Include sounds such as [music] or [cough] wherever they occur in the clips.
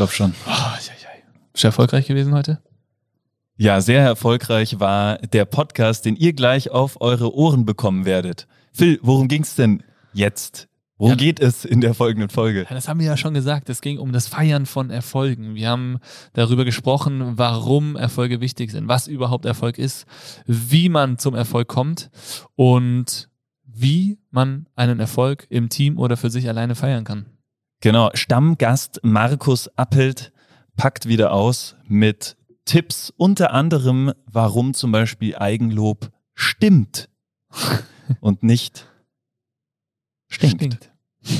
glaube schon. Oh, ja, ja. Ist erfolgreich gewesen heute? Ja, sehr erfolgreich war der Podcast, den ihr gleich auf eure Ohren bekommen werdet. Phil, worum ging's denn jetzt? Worum Ja. geht es in der folgenden Folge? Das haben wir ja schon gesagt. Es ging um das Feiern von Erfolgen. Wir haben darüber gesprochen, warum Erfolge wichtig sind, was überhaupt Erfolg ist, wie man zum Erfolg kommt und wie man einen Erfolg im Team oder für sich alleine feiern kann. Genau, Stammgast Markus Appelt packt wieder aus mit Tipps, unter anderem, warum zum Beispiel Eigenlob stimmt [laughs] und nicht stinkt. [laughs]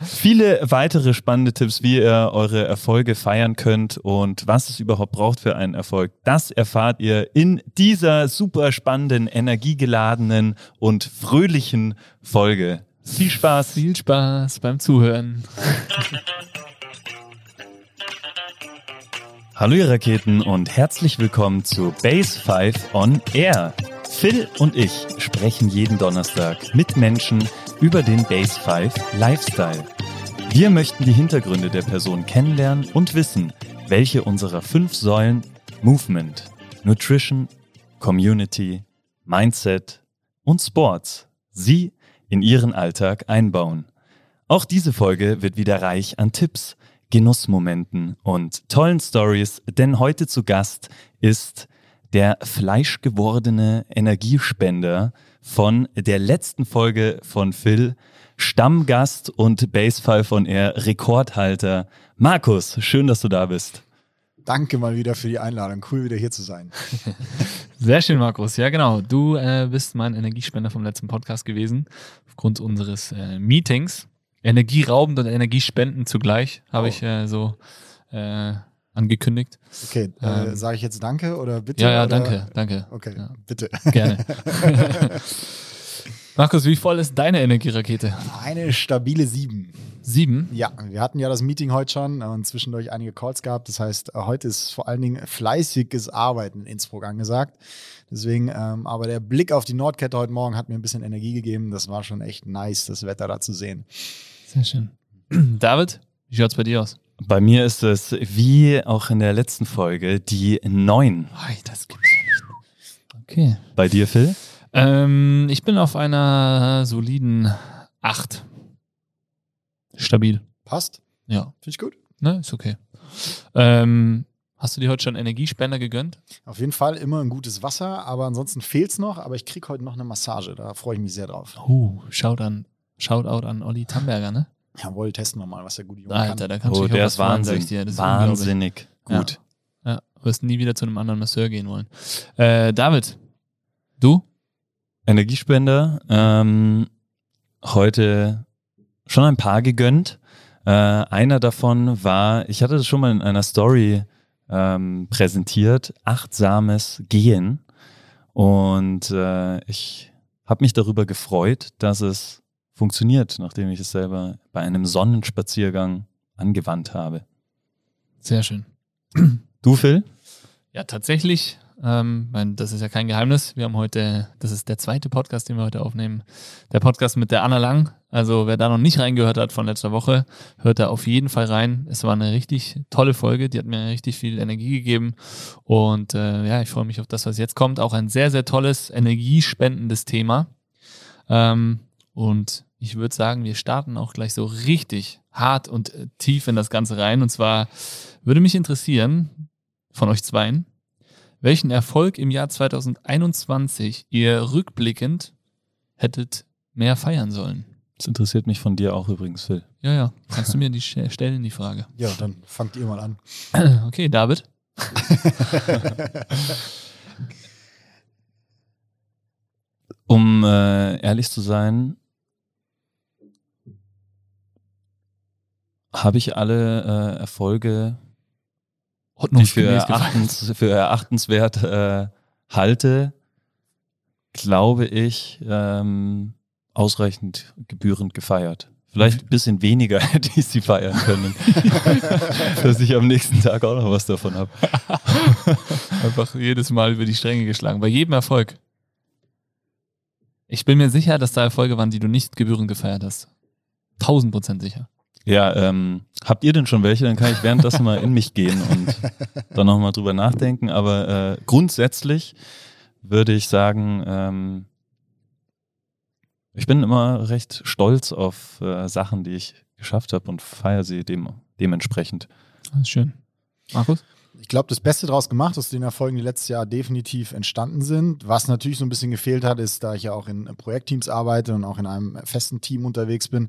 Viele weitere spannende Tipps, wie ihr eure Erfolge feiern könnt und was es überhaupt braucht für einen Erfolg, das erfahrt ihr in dieser super spannenden, energiegeladenen und fröhlichen Folge. Viel Spaß! Viel Spaß beim Zuhören. Hallo ihr Raketen und herzlich willkommen zu Base 5 on Air. Phil und ich sprechen jeden Donnerstag mit Menschen über den Base 5 Lifestyle. Wir möchten die Hintergründe der Person kennenlernen und wissen, welche unserer fünf Säulen Movement, Nutrition, Community, Mindset und Sports sie in ihren Alltag einbauen. Auch diese Folge wird wieder reich an Tipps, Genussmomenten und tollen Stories, denn heute zu Gast ist der fleischgewordene Energiespender von der letzten Folge von Phil, Stammgast und Basefile von Air Rekordhalter Markus. Schön, dass du da bist. Danke mal wieder für die Einladung. Cool, wieder hier zu sein. [laughs] Sehr schön, Markus. Ja, genau. Du äh, bist mein Energiespender vom letzten Podcast gewesen, aufgrund unseres äh, Meetings. Energieraubend und energiespendend zugleich, habe Oh. ich äh, so äh, angekündigt. Okay, äh, Ähm. sage ich jetzt Danke oder bitte? Ja, ja, oder? danke, danke. Okay, Ja. bitte. Gerne. [laughs] [laughs] Markus, wie voll ist deine Energierakete? Eine stabile sieben. Sieben? Ja, wir hatten ja das Meeting heute schon und zwischendurch einige Calls gehabt. Das heißt, äh, heute ist vor allen Dingen fleißiges Arbeiten in Innsbruck angesagt. Deswegen, ähm, aber der Blick auf die Nordkette heute Morgen hat mir ein bisschen Energie gegeben. Das war schon echt nice, das Wetter da zu sehen. Sehr schön. [clears throat] David, wie schaut's bei dir aus? Bei mir ist es wie auch in der letzten Folge die neun. Das gibt's ja nicht. Okay. Bei dir, Phil? Ähm, ich bin auf einer soliden acht. Stabil. Passt? Ja. Finde ich gut. Ne, ist okay. Ähm, hast du dir heute schon Energiespender gegönnt? Auf jeden Fall immer ein gutes Wasser, aber ansonsten fehlt es noch. Aber ich kriege heute noch eine Massage. Da freue ich mich sehr drauf. Uh, Shout an, Shoutout an Olli Tamberger, ne? Jawohl, testen wir mal, was der gute Junge Alter, kann. da kannst du Oh, dich auch der ist Wahnsinn. ich dir. Das ist. Wahnsinnig gut. Ja, wirst nie wieder zu einem anderen Masseur gehen wollen. Äh, David, du? Energiespender. Ähm, heute schon ein paar gegönnt. Äh, einer davon war, ich hatte das schon mal in einer Story ähm, präsentiert, achtsames Gehen. Und äh, ich habe mich darüber gefreut, dass es funktioniert, nachdem ich es selber bei einem Sonnenspaziergang angewandt habe. Sehr schön. Du, Phil? Ja, tatsächlich. Ähm, mein, das ist ja kein Geheimnis. Wir haben heute, das ist der zweite Podcast, den wir heute aufnehmen. Der Podcast mit der Anna Lang. Also wer da noch nicht reingehört hat von letzter Woche, hört da auf jeden Fall rein. Es war eine richtig tolle Folge. Die hat mir richtig viel Energie gegeben. Und äh, ja, ich freue mich auf das, was jetzt kommt. Auch ein sehr, sehr tolles, energiespendendes Thema. Ähm, und ich würde sagen, wir starten auch gleich so richtig hart und äh, tief in das Ganze rein. Und zwar würde mich interessieren von euch zweien, welchen Erfolg im Jahr 2021 ihr rückblickend hättet mehr feiern sollen. Das interessiert mich von dir auch übrigens, Phil. Ja, ja. Kannst du mir die stellen, die Frage? Ja, dann fangt ihr mal an. [clears throat] Okay, David. [laughs] Um äh, ehrlich zu sein, habe ich alle äh, Erfolge, die für, erachtens, für erachtenswert äh, halte, glaube ich, ähm, ausreichend gebührend gefeiert. Vielleicht ein bisschen weniger [laughs] hätte ich sie feiern können, [laughs] dass ich am nächsten Tag auch noch was davon habe. [laughs] Einfach jedes Mal über die Stränge geschlagen. Bei jedem Erfolg. Ich bin mir sicher, dass da Erfolge waren, die du nicht gebührend gefeiert hast. Tausend Prozent sicher. Ja, ähm, habt ihr denn schon welche? Dann kann ich währenddessen mal in mich gehen und [laughs] dann nochmal drüber nachdenken. Aber äh, grundsätzlich würde ich sagen, ähm, ich bin immer recht stolz auf äh, Sachen, die ich geschafft habe und feiere sie dem, dementsprechend. Ist schön. Markus? Ich glaube, das Beste daraus gemacht aus den Erfolgen, die letztes Jahr definitiv entstanden sind. Was natürlich so ein bisschen gefehlt hat, ist, da ich ja auch in Projektteams arbeite und auch in einem festen Team unterwegs bin,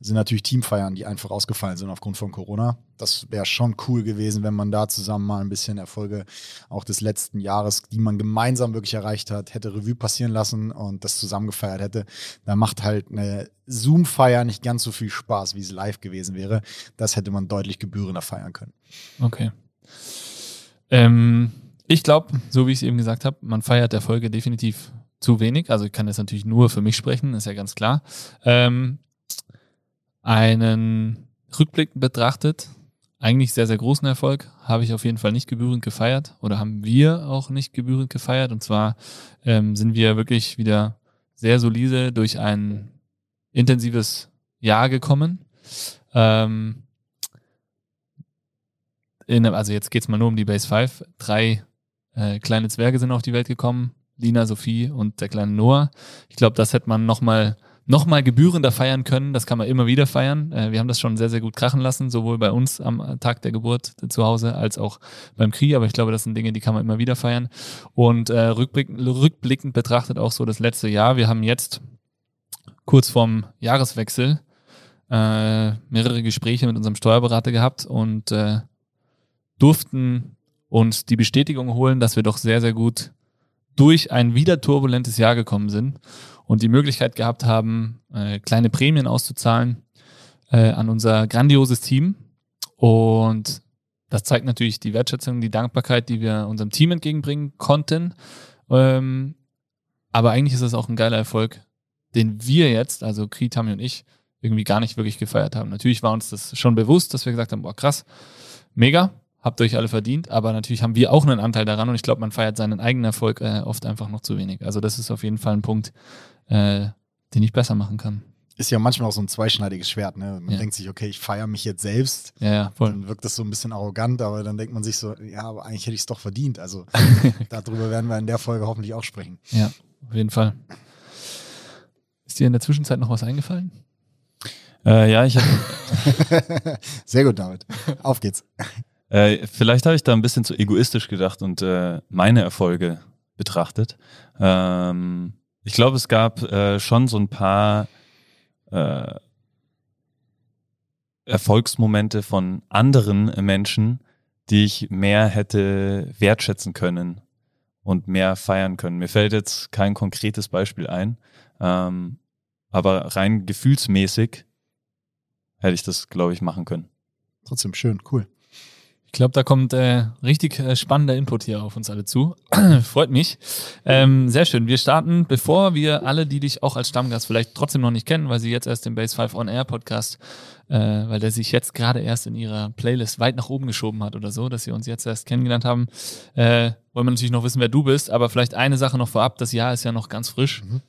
sind natürlich Teamfeiern, die einfach ausgefallen sind aufgrund von Corona. Das wäre schon cool gewesen, wenn man da zusammen mal ein bisschen Erfolge auch des letzten Jahres, die man gemeinsam wirklich erreicht hat, hätte Revue passieren lassen und das zusammengefeiert hätte. Da macht halt eine Zoom-Feier nicht ganz so viel Spaß, wie es live gewesen wäre. Das hätte man deutlich gebührender feiern können. Okay. Ähm, ich glaube, so wie ich es eben gesagt habe, man feiert Erfolge definitiv zu wenig. Also ich kann jetzt natürlich nur für mich sprechen, ist ja ganz klar. Ähm, einen Rückblick betrachtet, eigentlich sehr, sehr großen Erfolg, habe ich auf jeden Fall nicht gebührend gefeiert oder haben wir auch nicht gebührend gefeiert. Und zwar ähm, sind wir wirklich wieder sehr solide durch ein intensives Jahr gekommen. Ähm, in, also jetzt geht es mal nur um die Base 5. Drei äh, kleine Zwerge sind auf die Welt gekommen. Lina, Sophie und der kleine Noah. Ich glaube, das hätte man nochmal nochmal gebührender feiern können. Das kann man immer wieder feiern. Äh, wir haben das schon sehr, sehr gut krachen lassen, sowohl bei uns am Tag der Geburt zu Hause als auch beim Krieg. Aber ich glaube, das sind Dinge, die kann man immer wieder feiern. Und äh, rückblickend, rückblickend betrachtet auch so das letzte Jahr. Wir haben jetzt kurz vorm Jahreswechsel äh, mehrere Gespräche mit unserem Steuerberater gehabt und äh, durften uns die Bestätigung holen, dass wir doch sehr, sehr gut durch ein wieder turbulentes Jahr gekommen sind und die Möglichkeit gehabt haben, äh, kleine Prämien auszuzahlen äh, an unser grandioses Team. Und das zeigt natürlich die Wertschätzung, die Dankbarkeit, die wir unserem Team entgegenbringen konnten. Ähm, aber eigentlich ist das auch ein geiler Erfolg, den wir jetzt, also Kri, Tami und ich, irgendwie gar nicht wirklich gefeiert haben. Natürlich war uns das schon bewusst, dass wir gesagt haben, boah, krass, mega, habt ihr euch alle verdient, aber natürlich haben wir auch einen Anteil daran und ich glaube, man feiert seinen eigenen Erfolg äh, oft einfach noch zu wenig. Also das ist auf jeden Fall ein Punkt, äh, den ich besser machen kann. Ist ja manchmal auch so ein zweischneidiges Schwert. Ne? Man Ja. denkt sich, okay, ich feiere mich jetzt selbst. Ja, ja, voll. Dann wirkt das so ein bisschen arrogant, aber dann denkt man sich so, ja, aber eigentlich hätte ich es doch verdient. Also [laughs] darüber werden wir in der Folge hoffentlich auch sprechen. Ja, auf jeden Fall. Ist dir in der Zwischenzeit noch was eingefallen? Äh, ja, ich hab, [laughs] Sehr gut, David. Auf geht's. äh, vielleicht habe ich da ein bisschen zu egoistisch gedacht und äh, meine Erfolge betrachtet. Ähm, ich glaube, es gab äh, schon so ein paar äh, Erfolgsmomente von anderen Menschen, die ich mehr hätte wertschätzen können und mehr feiern können. Mir fällt jetzt kein konkretes Beispiel ein, ähm, aber rein gefühlsmäßig hätte ich das, glaube ich, machen können. Trotzdem schön, cool. Ich glaube, da kommt äh, richtig äh, spannender Input hier auf uns alle zu. [clears throat] Freut mich. Ähm, sehr schön. Wir starten, bevor wir alle, die dich auch als Stammgast vielleicht trotzdem noch nicht kennen, weil sie jetzt erst den Base 5 On Air Podcast, äh, weil der sich jetzt gerade erst in ihrer Playlist weit nach oben geschoben hat oder so, dass sie uns jetzt erst kennengelernt haben, äh, wollen wir natürlich noch wissen, wer du bist. Aber vielleicht eine Sache noch vorab. Das Jahr ist ja noch ganz frisch. Mhm.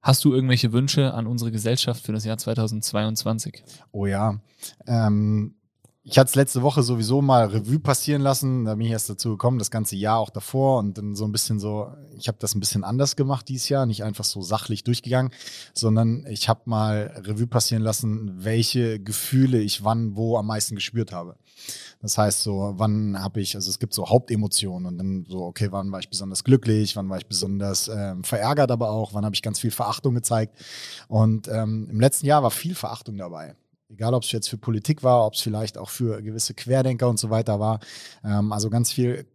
Hast du irgendwelche Wünsche an unsere Gesellschaft für das Jahr 2022? Oh ja. Ähm, ich hatte es letzte Woche sowieso mal Revue passieren lassen. Da bin ich erst dazu gekommen, das ganze Jahr auch davor und dann so ein bisschen so, ich habe das ein bisschen anders gemacht dieses Jahr, nicht einfach so sachlich durchgegangen, sondern ich habe mal Revue passieren lassen, welche Gefühle ich wann wo am meisten gespürt habe. Das heißt so, wann habe ich, also es gibt so Hauptemotionen und dann so, okay, wann war ich besonders glücklich, wann war ich besonders ähm, verärgert, aber auch, wann habe ich ganz viel Verachtung gezeigt. Und ähm, im letzten Jahr war viel Verachtung dabei. Egal, ob es jetzt für Politik war, ob es vielleicht auch für gewisse Querdenker und so weiter war. Ähm, also ganz viel,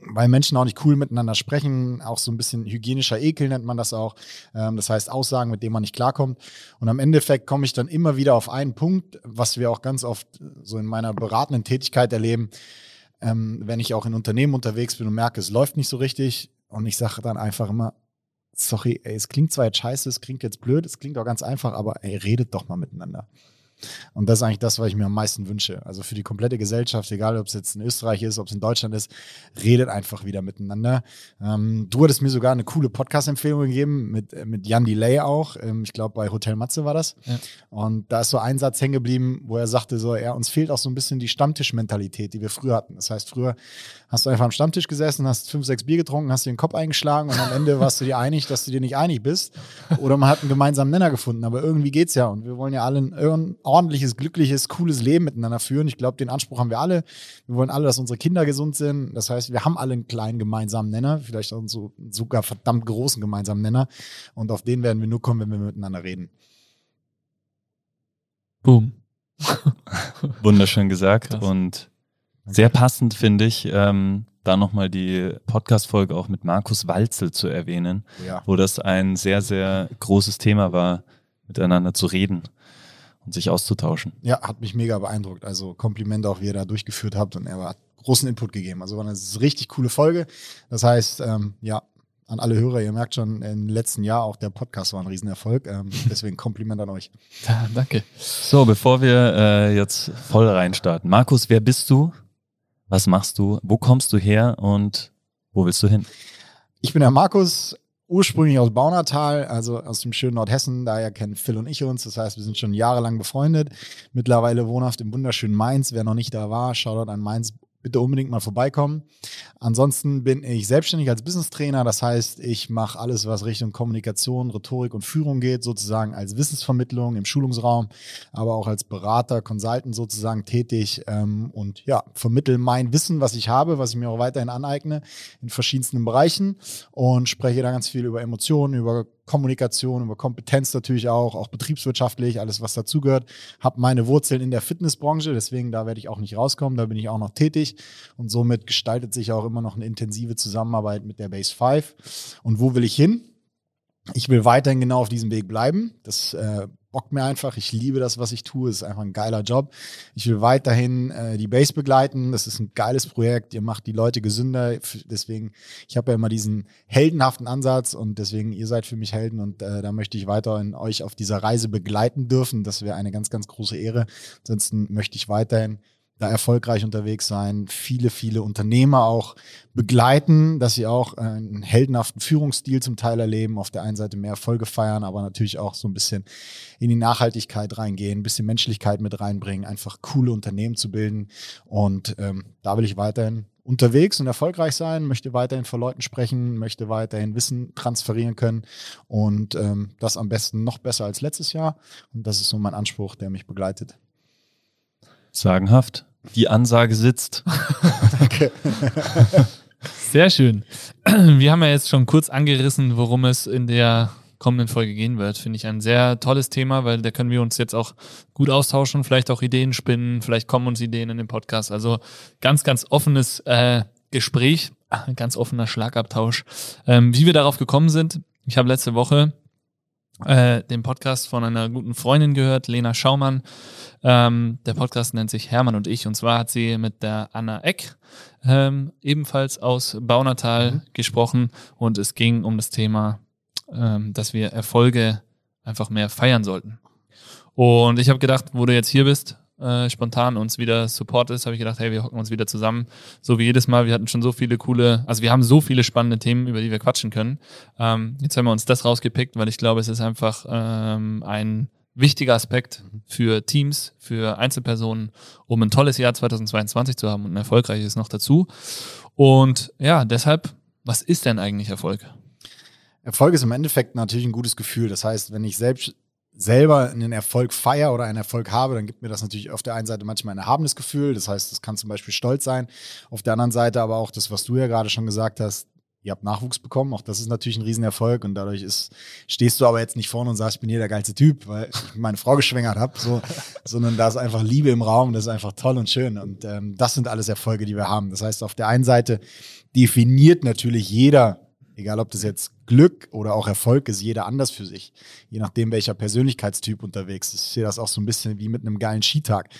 weil Menschen auch nicht cool miteinander sprechen, auch so ein bisschen hygienischer Ekel nennt man das auch. Ähm, das heißt Aussagen, mit denen man nicht klarkommt. Und am Endeffekt komme ich dann immer wieder auf einen Punkt, was wir auch ganz oft so in meiner beratenden Tätigkeit erleben, ähm, wenn ich auch in Unternehmen unterwegs bin und merke, es läuft nicht so richtig. Und ich sage dann einfach immer, sorry, ey, es klingt zwar jetzt scheiße, es klingt jetzt blöd, es klingt auch ganz einfach, aber ey, redet doch mal miteinander. Und das ist eigentlich das, was ich mir am meisten wünsche. Also für die komplette Gesellschaft, egal ob es jetzt in Österreich ist, ob es in Deutschland ist, redet einfach wieder miteinander. Ähm, du hattest mir sogar eine coole Podcast-Empfehlung gegeben mit, mit Jan Delay auch. Ähm, ich glaube, bei Hotel Matze war das. Ja. Und da ist so ein Satz hängen geblieben, wo er sagte, so, ja, uns fehlt auch so ein bisschen die Stammtischmentalität, die wir früher hatten. Das heißt, früher hast du einfach am Stammtisch gesessen, hast fünf, sechs Bier getrunken, hast dir den Kopf eingeschlagen und am Ende warst du dir einig, dass du dir nicht einig bist. Oder man hat einen gemeinsamen Nenner gefunden. Aber irgendwie geht's ja. Und wir wollen ja alle ein ordentliches, glückliches, cooles Leben miteinander führen. Ich glaube, den Anspruch haben wir alle. Wir wollen alle, dass unsere Kinder gesund sind. Das heißt, wir haben alle einen kleinen gemeinsamen Nenner, vielleicht auch so, sogar verdammt großen gemeinsamen Nenner. Und auf den werden wir nur kommen, wenn wir miteinander reden. Boom. [laughs] Wunderschön gesagt Krass. und sehr passend finde ich, ähm, da nochmal die Podcast-Folge auch mit Markus Walzel zu erwähnen, ja. wo das ein sehr, sehr großes Thema war, miteinander zu reden und sich auszutauschen. Ja, hat mich mega beeindruckt. Also Komplimente auch, wie ihr da durchgeführt habt und er hat großen Input gegeben. Also war eine richtig coole Folge. Das heißt, ähm, ja, an alle Hörer, ihr merkt schon, im letzten Jahr auch der Podcast war ein Riesenerfolg. Ähm, [laughs] deswegen Kompliment an euch. Ja, danke. So, bevor wir äh, jetzt voll reinstarten. Markus, wer bist du? Was machst du? Wo kommst du her und wo willst du hin? Ich bin der Markus, ursprünglich aus Baunatal, also aus dem schönen Nordhessen. Daher kennen Phil und ich uns. Das heißt, wir sind schon jahrelang befreundet. Mittlerweile wohnhaft im wunderschönen Mainz. Wer noch nicht da war, schaut dort an Mainz bitte unbedingt mal vorbeikommen. Ansonsten bin ich selbstständig als Business Trainer. Das heißt, ich mache alles, was Richtung Kommunikation, Rhetorik und Führung geht, sozusagen als Wissensvermittlung im Schulungsraum, aber auch als Berater, Consultant sozusagen tätig ähm, und ja, vermittel mein Wissen, was ich habe, was ich mir auch weiterhin aneigne in verschiedensten Bereichen und spreche da ganz viel über Emotionen, über Kommunikation, über Kompetenz natürlich auch, auch betriebswirtschaftlich, alles was dazugehört. Habe meine Wurzeln in der Fitnessbranche, deswegen da werde ich auch nicht rauskommen, da bin ich auch noch tätig und somit gestaltet sich auch immer noch eine intensive Zusammenarbeit mit der Base 5. Und wo will ich hin? Ich will weiterhin genau auf diesem Weg bleiben. Das äh, bockt mir einfach. Ich liebe das, was ich tue. Es ist einfach ein geiler Job. Ich will weiterhin äh, die Base begleiten. Das ist ein geiles Projekt. Ihr macht die Leute gesünder. Deswegen, ich habe ja immer diesen heldenhaften Ansatz und deswegen, ihr seid für mich Helden und äh, da möchte ich weiterhin euch auf dieser Reise begleiten dürfen. Das wäre eine ganz, ganz große Ehre. Ansonsten möchte ich weiterhin da erfolgreich unterwegs sein, viele, viele Unternehmer auch begleiten, dass sie auch einen heldenhaften Führungsstil zum Teil erleben, auf der einen Seite mehr Erfolge feiern, aber natürlich auch so ein bisschen in die Nachhaltigkeit reingehen, ein bisschen Menschlichkeit mit reinbringen, einfach coole Unternehmen zu bilden. Und ähm, da will ich weiterhin unterwegs und erfolgreich sein, möchte weiterhin vor Leuten sprechen, möchte weiterhin Wissen transferieren können und ähm, das am besten noch besser als letztes Jahr. Und das ist so mein Anspruch, der mich begleitet. Sagenhaft. Die Ansage sitzt. [laughs] Danke. Sehr schön. [clears throat] Wir haben ja jetzt schon kurz angerissen, worum es in der kommenden Folge gehen wird. Finde ich ein sehr tolles Thema, weil da können wir uns jetzt auch gut austauschen, vielleicht auch Ideen spinnen, vielleicht kommen uns Ideen in den Podcast. Also ganz, ganz offenes äh, Gespräch, ein ganz offener Schlagabtausch. Ähm, wie wir darauf gekommen sind, ich habe letzte Woche äh, den Podcast von einer guten Freundin gehört, Lena Schaumann. Ähm, der Podcast nennt sich Hermann und ich. Und zwar hat sie mit der Anna Eck ähm, ebenfalls aus Baunatal mhm. gesprochen. Und es ging um das Thema, ähm, dass wir Erfolge einfach mehr feiern sollten. Und ich habe gedacht, wo du jetzt hier bist, äh, spontan uns wieder supportest, habe ich gedacht, hey, wir hocken uns wieder zusammen. So wie jedes Mal, wir hatten schon so viele coole, also wir haben so viele spannende Themen, über die wir quatschen können. Ähm, jetzt haben wir uns das rausgepickt, weil ich glaube, es ist einfach ähm, ein wichtiger Aspekt für Teams, für Einzelpersonen, um ein tolles Jahr 2022 zu haben und ein erfolgreiches noch dazu. Und ja, deshalb, was ist denn eigentlich Erfolg? Erfolg ist im Endeffekt natürlich ein gutes Gefühl. Das heißt, wenn ich selbst selber einen Erfolg feiere oder einen Erfolg habe, dann gibt mir das natürlich auf der einen Seite manchmal ein erhabenes Gefühl. Das heißt, das kann zum Beispiel Stolz sein. Auf der anderen Seite aber auch das, was du ja gerade schon gesagt hast, ihr habt Nachwuchs bekommen. Auch das ist natürlich ein Riesenerfolg und dadurch ist, stehst du aber jetzt nicht vorne und sagst, ich bin hier der geilste Typ, weil ich meine Frau geschwängert habe, so, [laughs] sondern da ist einfach Liebe im Raum, das ist einfach toll und schön. Und ähm, das sind alles Erfolge, die wir haben. Das heißt, auf der einen Seite definiert natürlich jeder Egal, ob das jetzt Glück oder auch Erfolg ist, jeder anders für sich. Je nachdem, welcher Persönlichkeitstyp unterwegs ist. Ich sehe das auch so ein bisschen wie mit einem geilen Skitag.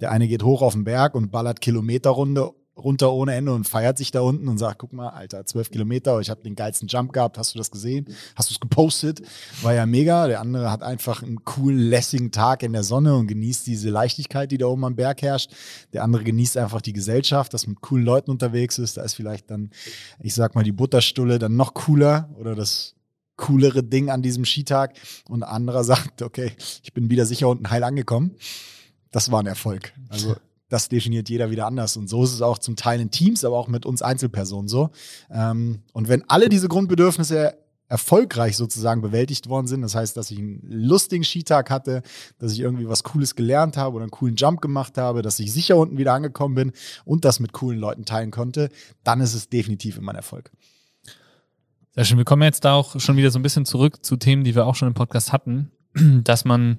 Der eine geht hoch auf den Berg und ballert Kilometerrunde runter ohne Ende und feiert sich da unten und sagt, guck mal, Alter, zwölf Kilometer, ich habe den geilsten Jump gehabt, hast du das gesehen? Hast du es gepostet? War ja mega. Der andere hat einfach einen coolen, lässigen Tag in der Sonne und genießt diese Leichtigkeit, die da oben am Berg herrscht. Der andere genießt einfach die Gesellschaft, dass mit coolen Leuten unterwegs ist. Da ist vielleicht dann, ich sag mal, die Butterstulle dann noch cooler oder das coolere Ding an diesem Skitag. Und anderer sagt, okay, ich bin wieder sicher unten heil angekommen. Das war ein Erfolg. Also das definiert jeder wieder anders. Und so ist es auch zum Teil in Teams, aber auch mit uns Einzelpersonen so. Ähm, und wenn alle diese Grundbedürfnisse erfolgreich sozusagen bewältigt worden sind, das heißt, dass ich einen lustigen Skitag hatte, dass ich irgendwie was Cooles gelernt habe oder einen coolen Jump gemacht habe, dass ich sicher unten wieder angekommen bin und das mit coolen Leuten teilen konnte, dann ist es definitiv immer ein Erfolg. Sehr schön. Wir kommen jetzt da auch schon wieder so ein bisschen zurück zu Themen, die wir auch schon im Podcast hatten, [clears throat] dass man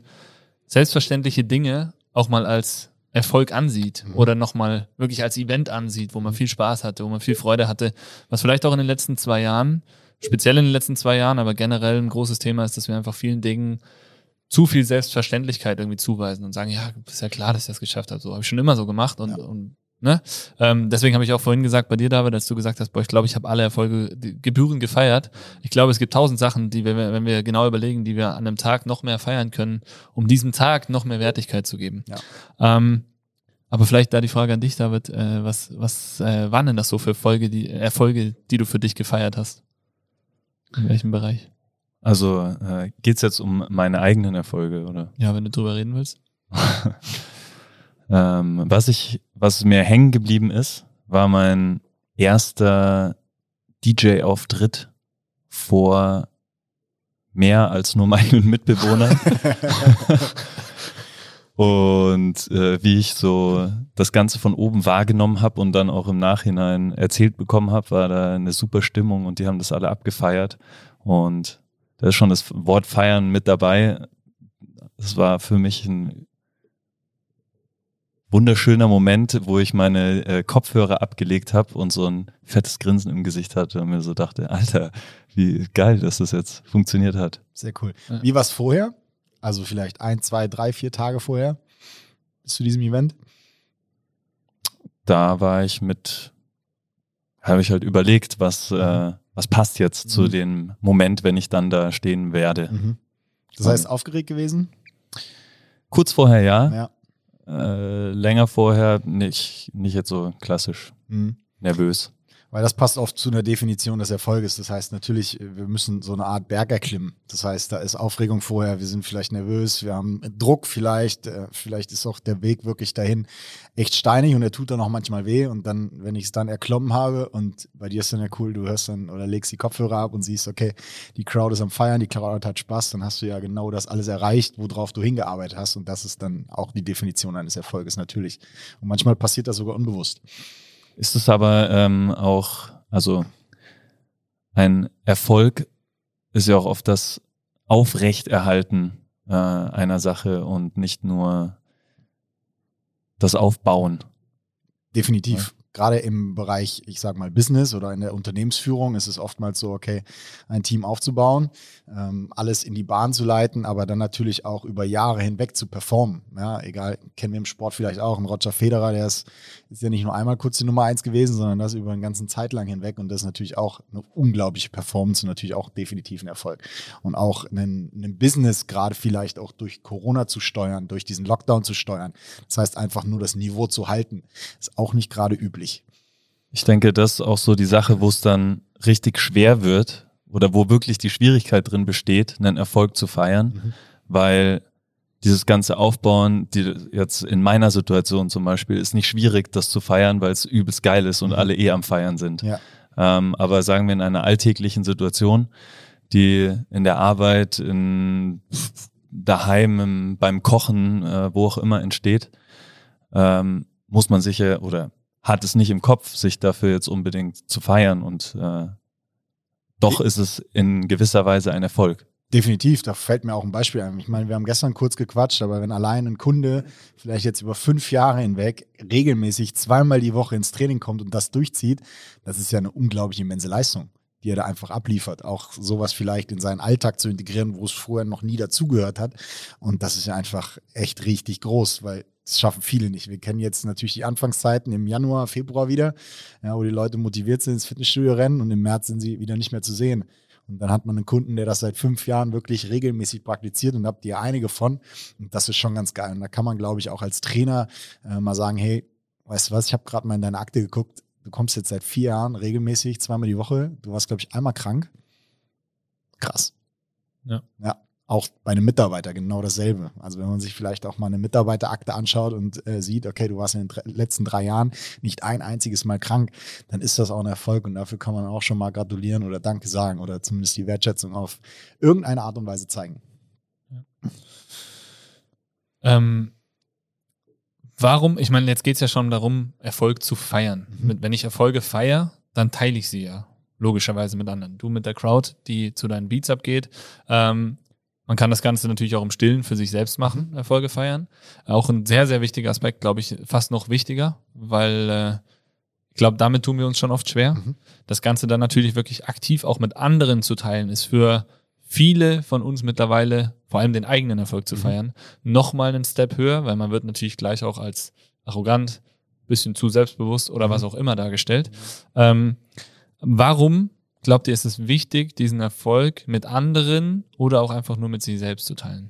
selbstverständliche Dinge auch mal als Erfolg ansieht mhm. oder nochmal wirklich als Event ansieht, wo man viel Spaß hatte, wo man viel Freude hatte, was vielleicht auch in den letzten zwei Jahren, speziell in den letzten zwei Jahren, aber generell ein großes Thema ist, dass wir einfach vielen Dingen zu viel Selbstverständlichkeit irgendwie zuweisen und sagen, ja, ist ja klar, dass ich das geschafft habe. So habe ich schon immer so gemacht und, ja. und Ne? Ähm, deswegen habe ich auch vorhin gesagt bei dir, David, als du gesagt hast, boah, ich glaube, ich habe alle Erfolge Gebühren gefeiert. Ich glaube, es gibt tausend Sachen, die wir, wenn wir genau überlegen, die wir an einem Tag noch mehr feiern können, um diesem Tag noch mehr Wertigkeit zu geben. Ja. Ähm, aber vielleicht da die Frage an dich, David, äh, was, was äh, waren denn das so für Folge, die, Erfolge, die du für dich gefeiert hast? In welchem Bereich? Also äh, geht jetzt um meine eigenen Erfolge, oder? Ja, wenn du drüber reden willst. [laughs] Ähm, was ich, was mir hängen geblieben ist, war mein erster DJ-Auftritt vor mehr als nur [laughs] meinen Mitbewohnern. [laughs] und äh, wie ich so das Ganze von oben wahrgenommen habe und dann auch im Nachhinein erzählt bekommen habe, war da eine super Stimmung und die haben das alle abgefeiert. Und da ist schon das Wort feiern mit dabei. Das war für mich ein wunderschöner Moment, wo ich meine äh, Kopfhörer abgelegt habe und so ein fettes Grinsen im Gesicht hatte und mir so dachte, Alter, wie geil, dass das jetzt funktioniert hat. Sehr cool. Wie war es vorher? Also vielleicht ein, zwei, drei, vier Tage vorher bis zu diesem Event? Da war ich mit, habe ich halt überlegt, was, äh, was passt jetzt mhm. zu dem Moment, wenn ich dann da stehen werde. Mhm. Das heißt, aufgeregt gewesen? Kurz vorher ja. ja. Äh, länger vorher nicht, nicht jetzt so klassisch mhm. nervös. Weil das passt oft zu einer Definition des Erfolges. Das heißt natürlich, wir müssen so eine Art Berg erklimmen. Das heißt, da ist Aufregung vorher, wir sind vielleicht nervös, wir haben Druck vielleicht, äh, vielleicht ist auch der Weg wirklich dahin echt steinig und er tut dann auch manchmal weh. Und dann, wenn ich es dann erklommen habe und bei dir ist dann ja cool, du hörst dann oder legst die Kopfhörer ab und siehst, okay, die Crowd ist am Feiern, die Crowd hat Spaß, dann hast du ja genau das alles erreicht, worauf du hingearbeitet hast. Und das ist dann auch die Definition eines Erfolges natürlich. Und manchmal passiert das sogar unbewusst. Ist es aber ähm, auch, also ein Erfolg ist ja auch oft das Aufrechterhalten äh, einer Sache und nicht nur das Aufbauen. Definitiv gerade im Bereich, ich sage mal, Business oder in der Unternehmensführung ist es oftmals so, okay, ein Team aufzubauen, ähm, alles in die Bahn zu leiten, aber dann natürlich auch über Jahre hinweg zu performen. Ja, egal, kennen wir im Sport vielleicht auch, ein Roger Federer, der ist, ist ja nicht nur einmal kurz die Nummer eins gewesen, sondern das über einen ganzen Zeit lang hinweg und das ist natürlich auch eine unglaubliche Performance und natürlich auch definitiv ein Erfolg. Und auch einen Business gerade vielleicht auch durch Corona zu steuern, durch diesen Lockdown zu steuern. Das heißt einfach nur das Niveau zu halten, ist auch nicht gerade üblich. Ich denke, das ist auch so die Sache, wo es dann richtig schwer wird oder wo wirklich die Schwierigkeit drin besteht, einen Erfolg zu feiern, mhm. weil dieses ganze Aufbauen, die jetzt in meiner Situation zum Beispiel, ist nicht schwierig, das zu feiern, weil es übelst geil ist und mhm. alle eh am Feiern sind. Ja. Ähm, aber sagen wir in einer alltäglichen Situation, die in der Arbeit, in daheim, im, beim Kochen, äh, wo auch immer entsteht, ähm, muss man sicher oder hat es nicht im Kopf, sich dafür jetzt unbedingt zu feiern und äh, doch ist es in gewisser Weise ein Erfolg. Definitiv, da fällt mir auch ein Beispiel ein. Ich meine, wir haben gestern kurz gequatscht, aber wenn allein ein Kunde vielleicht jetzt über fünf Jahre hinweg regelmäßig zweimal die Woche ins Training kommt und das durchzieht, das ist ja eine unglaublich immense Leistung. die er da einfach abliefert. Auch sowas vielleicht in seinen Alltag zu integrieren, wo es vorher noch nie dazugehört hat. Und das ist ja einfach echt richtig groß, weil das schaffen viele nicht. Wir kennen jetzt natürlich die Anfangszeiten im Januar, Februar wieder, ja, wo die Leute motiviert sind, ins Fitnessstudio rennen und im März sind sie wieder nicht mehr zu sehen. Und dann hat man einen Kunden, der das seit fünf Jahren wirklich regelmäßig praktiziert und habt ihr einige von. Und das ist schon ganz geil. Und da kann man, glaube ich, auch als Trainer äh, mal sagen, hey, weißt du was, ich habe gerade mal in deine Akte geguckt, du kommst jetzt seit vier Jahren regelmäßig, zweimal die Woche. Du warst, glaube ich, einmal krank. Krass. Ja. Ja. Auch bei einem Mitarbeiter genau dasselbe. Also wenn man sich vielleicht auch mal eine Mitarbeiterakte anschaut und äh, sieht, okay, du warst in den letzten drei Jahren nicht ein einziges Mal krank, dann ist das auch ein Erfolg und dafür kann man auch schon mal gratulieren oder Danke sagen oder zumindest die Wertschätzung auf irgendeine Art und Weise zeigen. Ja. Ähm, warum, ich meine, jetzt geht es ja schon darum, Erfolg zu feiern. Mhm. Wenn ich Erfolge feiere, dann teile ich sie ja logischerweise mit anderen. Du mit der Crowd, die zu deinen Beats abgeht. Ähm, man kann das Ganze natürlich auch im Stillen für sich selbst machen, Erfolge feiern. Auch ein sehr, sehr wichtiger Aspekt, glaube ich, fast noch wichtiger, weil äh, ich glaube, damit tun wir uns schon oft schwer. Mhm. Das Ganze dann natürlich wirklich aktiv auch mit anderen zu teilen, ist für viele von uns mittlerweile, vor allem den eigenen Erfolg zu mhm. feiern, nochmal einen Step höher, weil man wird natürlich gleich auch als arrogant, bisschen zu selbstbewusst oder mhm. was auch immer dargestellt. Ähm, warum glaubt ihr, ist es wichtig, diesen Erfolg mit anderen oder auch einfach nur mit sich selbst zu teilen?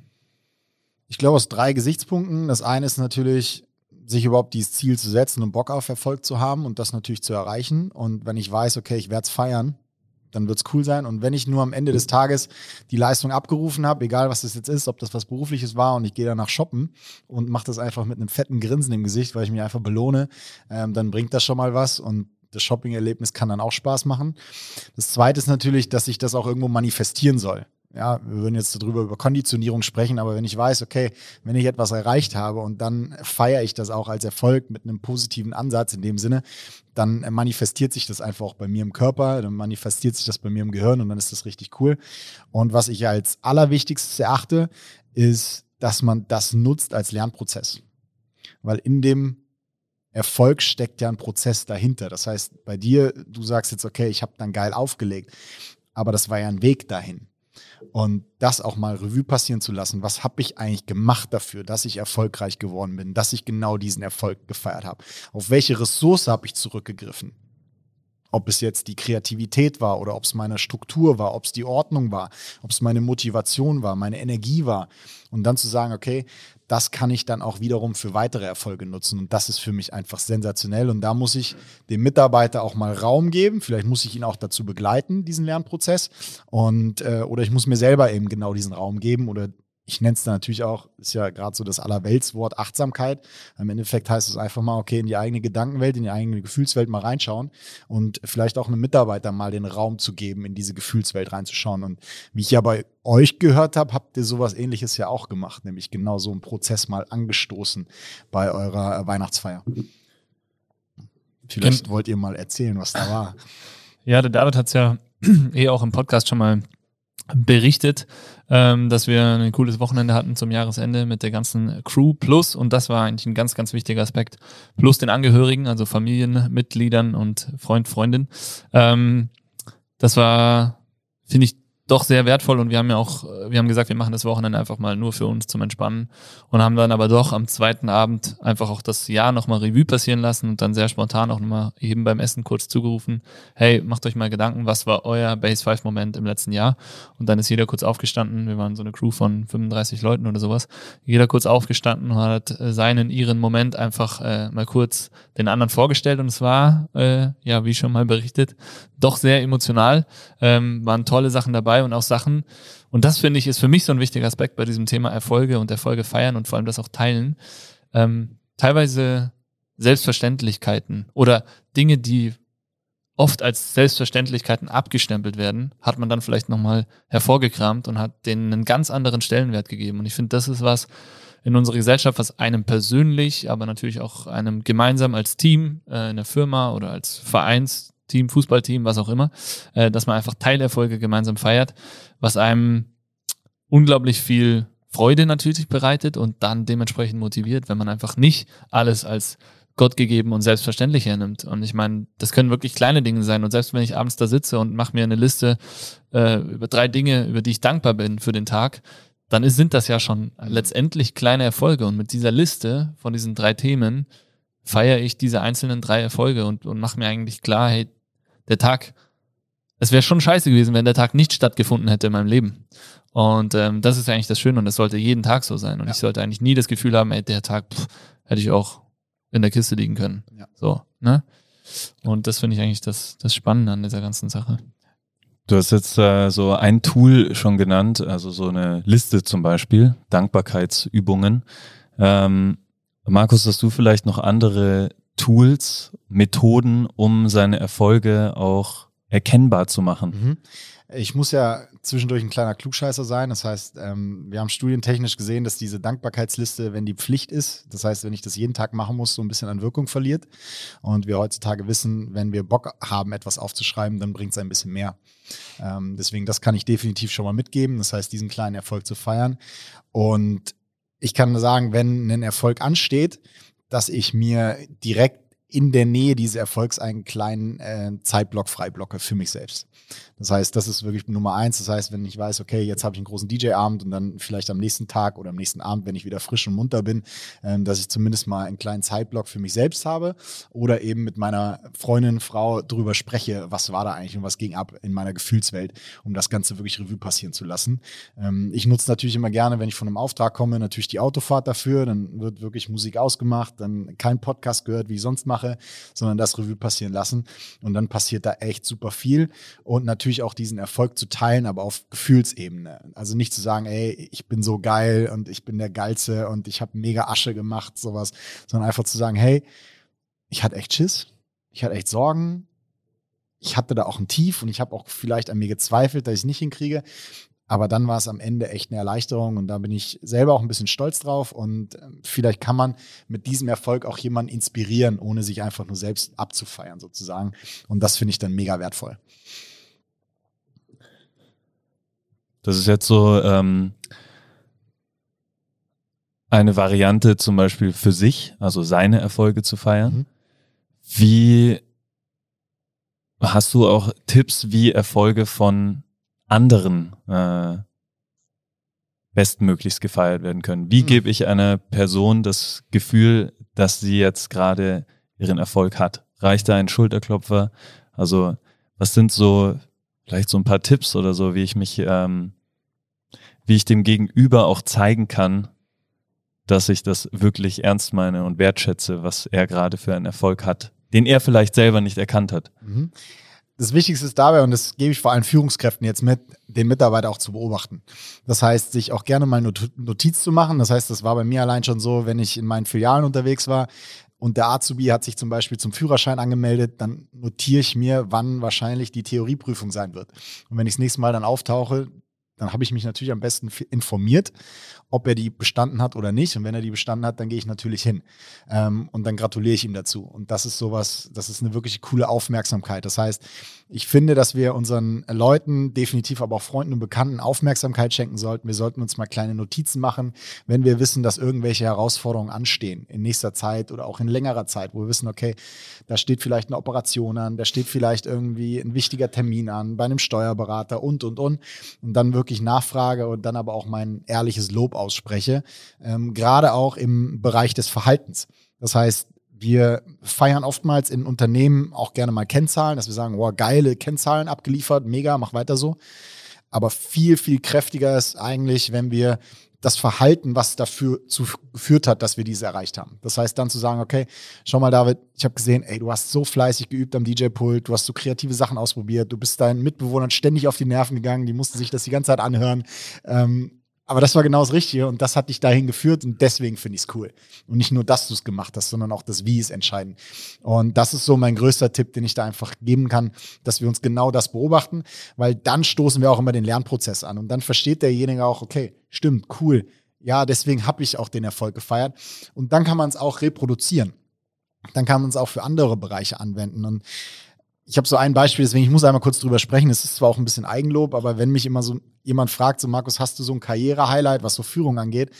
Ich glaube aus drei Gesichtspunkten. Das eine ist natürlich, sich überhaupt dieses Ziel zu setzen und Bock auf Erfolg zu haben und das natürlich zu erreichen. Und wenn ich weiß, okay, ich werde es feiern, dann wird es cool sein. Und wenn ich nur am Ende des Tages die Leistung abgerufen habe, egal was das jetzt ist, ob das was Berufliches war und ich gehe danach shoppen und mache das einfach mit einem fetten Grinsen im Gesicht, weil ich mich einfach belohne, ähm, dann bringt das schon mal was und das Shopping-Erlebnis kann dann auch Spaß machen. Das zweite ist natürlich, dass sich das auch irgendwo manifestieren soll ja, wir würden jetzt darüber über Konditionierung sprechen, aber wenn ich weiß, okay, wenn ich etwas erreicht habe und dann feiere ich das auch als Erfolg mit einem positiven Ansatz in dem Sinne, dann manifestiert sich das einfach auch bei mir im Körper, dann manifestiert sich das bei mir im Gehirn und dann ist das richtig cool. Und was ich als allerwichtigstes erachte, ist, dass man das nutzt als Lernprozess. Weil in dem Erfolg steckt ja ein Prozess dahinter. Das heißt, bei dir, du sagst jetzt, okay, ich habe dann geil aufgelegt, aber das war ja ein Weg dahin. Und das auch mal Revue passieren zu lassen, was habe ich eigentlich gemacht dafür, dass ich erfolgreich geworden bin, dass ich genau diesen Erfolg gefeiert habe. Auf welche Ressource habe ich zurückgegriffen? Ob es jetzt die Kreativität war oder ob es meine Struktur war, ob es die Ordnung war, ob es meine Motivation war, meine Energie war. Und dann zu sagen, okay, das kann ich dann auch wiederum für weitere Erfolge nutzen. Und das ist für mich einfach sensationell. Und da muss ich dem Mitarbeiter auch mal Raum geben. Vielleicht muss ich ihn auch dazu begleiten, diesen Lernprozess. Und, äh, oder ich muss mir selber eben genau diesen Raum geben oder ich nenne es dann natürlich auch, ist ja gerade so das Allerweltswort Achtsamkeit. Im Endeffekt heißt es einfach mal, okay, in die eigene Gedankenwelt, in die eigene Gefühlswelt mal reinschauen und vielleicht auch einem Mitarbeiter mal den Raum zu geben, in diese Gefühlswelt reinzuschauen. Und wie ich ja bei euch gehört habe, habt ihr sowas ähnliches ja auch gemacht, nämlich genau so einen Prozess mal angestoßen bei eurer Weihnachtsfeier. Vielleicht wollt ihr mal erzählen, was da war. Ja, der David hat es ja [clears throat] eh auch im Podcast schon mal berichtet, ähm, dass wir ein cooles Wochenende hatten zum Jahresende mit der ganzen Crew plus und das war eigentlich ein ganz, ganz wichtiger Aspekt, plus den Angehörigen, also Familienmitgliedern und Freund, Freundin. Ähm, das war, finde ich, doch sehr wertvoll und wir haben ja auch, wir haben gesagt, wir machen das Wochenende einfach mal nur für uns zum Entspannen und haben dann aber doch am zweiten Abend einfach auch das Jahr nochmal Revue passieren lassen und dann sehr spontan auch nochmal eben beim Essen kurz zugerufen, hey, macht euch mal Gedanken, was war euer Base 5 Moment im letzten Jahr? Und dann ist jeder kurz aufgestanden, wir waren so eine Crew von 35 Leuten oder sowas, jeder kurz aufgestanden und hat seinen, ihren Moment einfach äh, mal kurz den anderen vorgestellt und es war, äh, ja, wie schon mal berichtet, doch sehr emotional, ähm, waren tolle Sachen dabei, dabei und auch Sachen. Und das finde ich ist für mich so ein wichtiger Aspekt bei diesem Thema Erfolge und Erfolge feiern und vor allem das auch teilen. Ähm, teilweise Selbstverständlichkeiten oder Dinge, die oft als Selbstverständlichkeiten abgestempelt werden, hat man dann vielleicht nochmal hervorgekramt und hat denen einen ganz anderen Stellenwert gegeben. Und ich finde, das ist was in unserer Gesellschaft, was einem persönlich, aber natürlich auch einem gemeinsam als Team, äh, in der Firma oder als Vereins Team, Fußballteam, was auch immer, äh, dass man einfach Teilerfolge gemeinsam feiert, was einem unglaublich viel Freude natürlich bereitet und dann dementsprechend motiviert, wenn man einfach nicht alles als Gott gegeben und selbstverständlich hernimmt. Und ich meine, das können wirklich kleine Dinge sein. Und selbst wenn ich abends da sitze und mache mir eine Liste äh, über drei Dinge, über die ich dankbar bin für den Tag, dann ist, sind das ja schon letztendlich kleine Erfolge. Und mit dieser Liste von diesen drei Themen feiere ich diese einzelnen drei Erfolge und, und mache mir eigentlich klar, hey, der Tag, es wäre schon scheiße gewesen, wenn der Tag nicht stattgefunden hätte in meinem Leben. Und ähm, das ist eigentlich das Schöne und das sollte jeden Tag so sein. Und ja. ich sollte eigentlich nie das Gefühl haben, ey, der Tag pff, hätte ich auch in der Kiste liegen können. Ja. So, ne? Und das finde ich eigentlich das, das Spannende an dieser ganzen Sache. Du hast jetzt äh, so ein Tool schon genannt, also so eine Liste zum Beispiel, Dankbarkeitsübungen. Ähm, Markus, hast du vielleicht noch andere Tools, Methoden, um seine Erfolge auch erkennbar zu machen? Mhm. Ich muss ja zwischendurch ein kleiner Klugscheißer sein. Das heißt, ähm, wir haben studientechnisch gesehen, dass diese Dankbarkeitsliste, wenn die Pflicht ist, das heißt, wenn ich das jeden Tag machen muss, so ein bisschen an Wirkung verliert. Und wir heutzutage wissen, wenn wir Bock haben, etwas aufzuschreiben, dann bringt es ein bisschen mehr. Ähm, deswegen, das kann ich definitiv schon mal mitgeben. Das heißt, diesen kleinen Erfolg zu feiern. Und ich kann sagen, wenn ein Erfolg ansteht, dass ich mir direkt in der Nähe dieses Erfolgs einen kleinen äh, Zeitblock freiblocke für mich selbst. Das heißt, das ist wirklich Nummer eins. Das heißt, wenn ich weiß, okay, jetzt habe ich einen großen DJ-Abend und dann vielleicht am nächsten Tag oder am nächsten Abend, wenn ich wieder frisch und munter bin, ähm, dass ich zumindest mal einen kleinen Zeitblock für mich selbst habe oder eben mit meiner Freundin, Frau drüber spreche, was war da eigentlich und was ging ab in meiner Gefühlswelt, um das Ganze wirklich Revue passieren zu lassen. Ähm, ich nutze natürlich immer gerne, wenn ich von einem Auftrag komme, natürlich die Autofahrt dafür. Dann wird wirklich Musik ausgemacht, dann kein Podcast gehört, wie ich sonst mache, sondern das Revue passieren lassen. Und dann passiert da echt super viel. Und natürlich auch diesen Erfolg zu teilen, aber auf Gefühlsebene. Also nicht zu sagen, ey, ich bin so geil und ich bin der Geilste und ich habe mega Asche gemacht, sowas, sondern einfach zu sagen, hey, ich hatte echt Schiss, ich hatte echt Sorgen, ich hatte da auch ein Tief und ich habe auch vielleicht an mir gezweifelt, dass ich es nicht hinkriege. Aber dann war es am Ende echt eine Erleichterung und da bin ich selber auch ein bisschen stolz drauf und ähm, vielleicht kann man mit diesem Erfolg auch jemanden inspirieren, ohne sich einfach nur selbst abzufeiern sozusagen. Und das finde ich dann mega wertvoll. Das ist jetzt so ähm, eine Variante zum Beispiel für sich, also seine Erfolge zu feiern. Mhm. Wie hast du auch Tipps, wie Erfolge von anderen äh, bestmöglichst gefeiert werden können. Wie mhm. gebe ich einer Person das Gefühl, dass sie jetzt gerade ihren Erfolg hat? Reicht da ein Schulterklopfer? Also was sind so vielleicht so ein paar Tipps oder so, wie ich mich, ähm, wie ich dem Gegenüber auch zeigen kann, dass ich das wirklich ernst meine und wertschätze, was er gerade für einen Erfolg hat, den er vielleicht selber nicht erkannt hat. Mhm das Wichtigste ist dabei, und das gebe ich vor allen Führungskräften jetzt mit, den Mitarbeiter auch zu beobachten. Das heißt, sich auch gerne mal Notiz zu machen. Das heißt, das war bei mir allein schon so, wenn ich in meinen Filialen unterwegs war und der Azubi hat sich zum Beispiel zum Führerschein angemeldet, dann notiere ich mir, wann wahrscheinlich die Theorieprüfung sein wird. Und wenn ich das nächste Mal dann auftauche, dann habe ich mich natürlich am besten informiert ob er die bestanden hat oder nicht. Und wenn er die bestanden hat, dann gehe ich natürlich hin. Ähm, und dann gratuliere ich ihm dazu. Und das ist sowas, das ist eine wirklich coole Aufmerksamkeit. Das heißt, ich finde, dass wir unseren Leuten, definitiv aber auch Freunden und Bekannten Aufmerksamkeit schenken sollten. Wir sollten uns mal kleine Notizen machen, wenn wir wissen, dass irgendwelche Herausforderungen anstehen in nächster Zeit oder auch in längerer Zeit, wo wir wissen, okay, da steht vielleicht eine Operation an, da steht vielleicht irgendwie ein wichtiger Termin an bei einem Steuerberater und, und, und. Und dann wirklich Nachfrage und dann aber auch mein ehrliches Lob ausspreche, ähm, gerade auch im Bereich des Verhaltens. Das heißt, wir feiern oftmals in Unternehmen auch gerne mal Kennzahlen, dass wir sagen, wow, geile Kennzahlen abgeliefert, mega, mach weiter so. Aber viel, viel kräftiger ist eigentlich, wenn wir das Verhalten, was dafür zu, geführt hat, dass wir diese erreicht haben. Das heißt dann zu sagen, okay, schau mal, David, ich habe gesehen, ey, du hast so fleißig geübt am DJ-Pult, du hast so kreative Sachen ausprobiert, du bist deinen Mitbewohnern ständig auf die Nerven gegangen, die mussten sich das die ganze Zeit anhören. Ähm, aber das war genau das Richtige und das hat dich dahin geführt und deswegen finde ich es cool. Und nicht nur, dass du es gemacht hast, sondern auch das Wie ist entscheidend. Und das ist so mein größter Tipp, den ich da einfach geben kann, dass wir uns genau das beobachten, weil dann stoßen wir auch immer den Lernprozess an und dann versteht derjenige auch, okay, stimmt, cool. Ja, deswegen habe ich auch den Erfolg gefeiert. Und dann kann man es auch reproduzieren. Dann kann man es auch für andere Bereiche anwenden. Und ich habe so ein Beispiel, deswegen ich muss einmal kurz drüber sprechen. Es ist zwar auch ein bisschen Eigenlob, aber wenn mich immer so jemand fragt, so Markus, hast du so ein Karriere-Highlight, was so Führung angeht,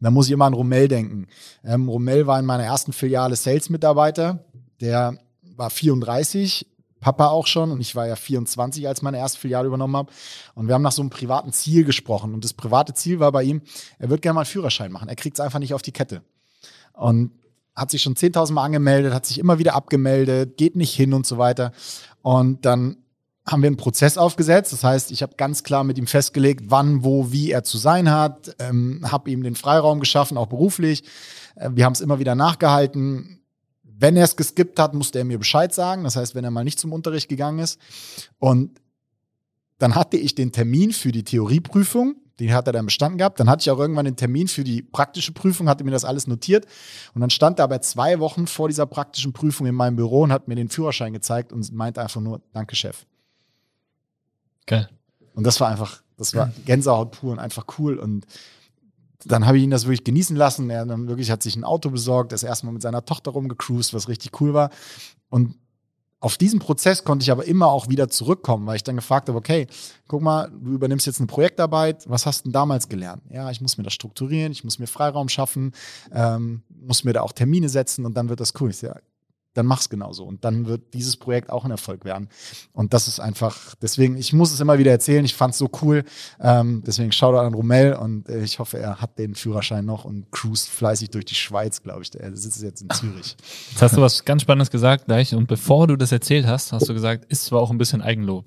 dann muss ich immer an Romel denken. Ähm, Romel war in meiner ersten Filiale Sales-Mitarbeiter. Der war 34, Papa auch schon und ich war ja 24, als meine erste Filiale übernommen habe. Und wir haben nach so einem privaten Ziel gesprochen. Und das private Ziel war bei ihm, er wird gerne mal einen Führerschein machen. Er kriegt es einfach nicht auf die Kette. Und hat sich schon 10.000 Mal angemeldet, hat sich immer wieder abgemeldet, geht nicht hin und so weiter. Und dann haben wir einen Prozess aufgesetzt. Das heißt, ich habe ganz klar mit ihm festgelegt, wann, wo, wie er zu sein hat, ähm, habe ihm den Freiraum geschaffen, auch beruflich. Äh, wir haben es immer wieder nachgehalten. Wenn er es geskippt hat, musste er mir Bescheid sagen. Das heißt, wenn er mal nicht zum Unterricht gegangen ist. Und dann hatte ich den Termin für die Theorieprüfung den hat er dann bestanden gehabt. Dann hatte ich auch irgendwann den Termin für die praktische Prüfung, hatte mir das alles notiert. Und dann stand er aber zwei Wochen vor dieser praktischen Prüfung in meinem Büro und hat mir den Führerschein gezeigt und meinte einfach nur, danke, Chef. Geil. Und das war einfach, das war Gänsehaut pur und einfach cool. Und dann habe ich ihn das wirklich genießen lassen. Er dann wirklich hat sich ein Auto besorgt, ist erstmal mit seiner Tochter rumgecruised, was richtig cool war. Und auf diesen Prozess konnte ich aber immer auch wieder zurückkommen, weil ich dann gefragt habe, okay, guck mal, du übernimmst jetzt eine Projektarbeit, was hast du denn damals gelernt? Ja, ich muss mir das strukturieren, ich muss mir Freiraum schaffen, ähm, muss mir da auch Termine setzen und dann wird das cool. Ich sage, dann mach's genauso. Und dann wird dieses Projekt auch ein Erfolg werden. Und das ist einfach, deswegen, ich muss es immer wieder erzählen, ich fand's so cool. Ähm, deswegen schau da an Romel und äh, ich hoffe, er hat den Führerschein noch und cruist fleißig durch die Schweiz, glaube ich. Er sitzt jetzt in Zürich. Jetzt hast du was ganz Spannendes gesagt gleich. Und bevor du das erzählt hast, hast du gesagt, ist zwar auch ein bisschen Eigenlob.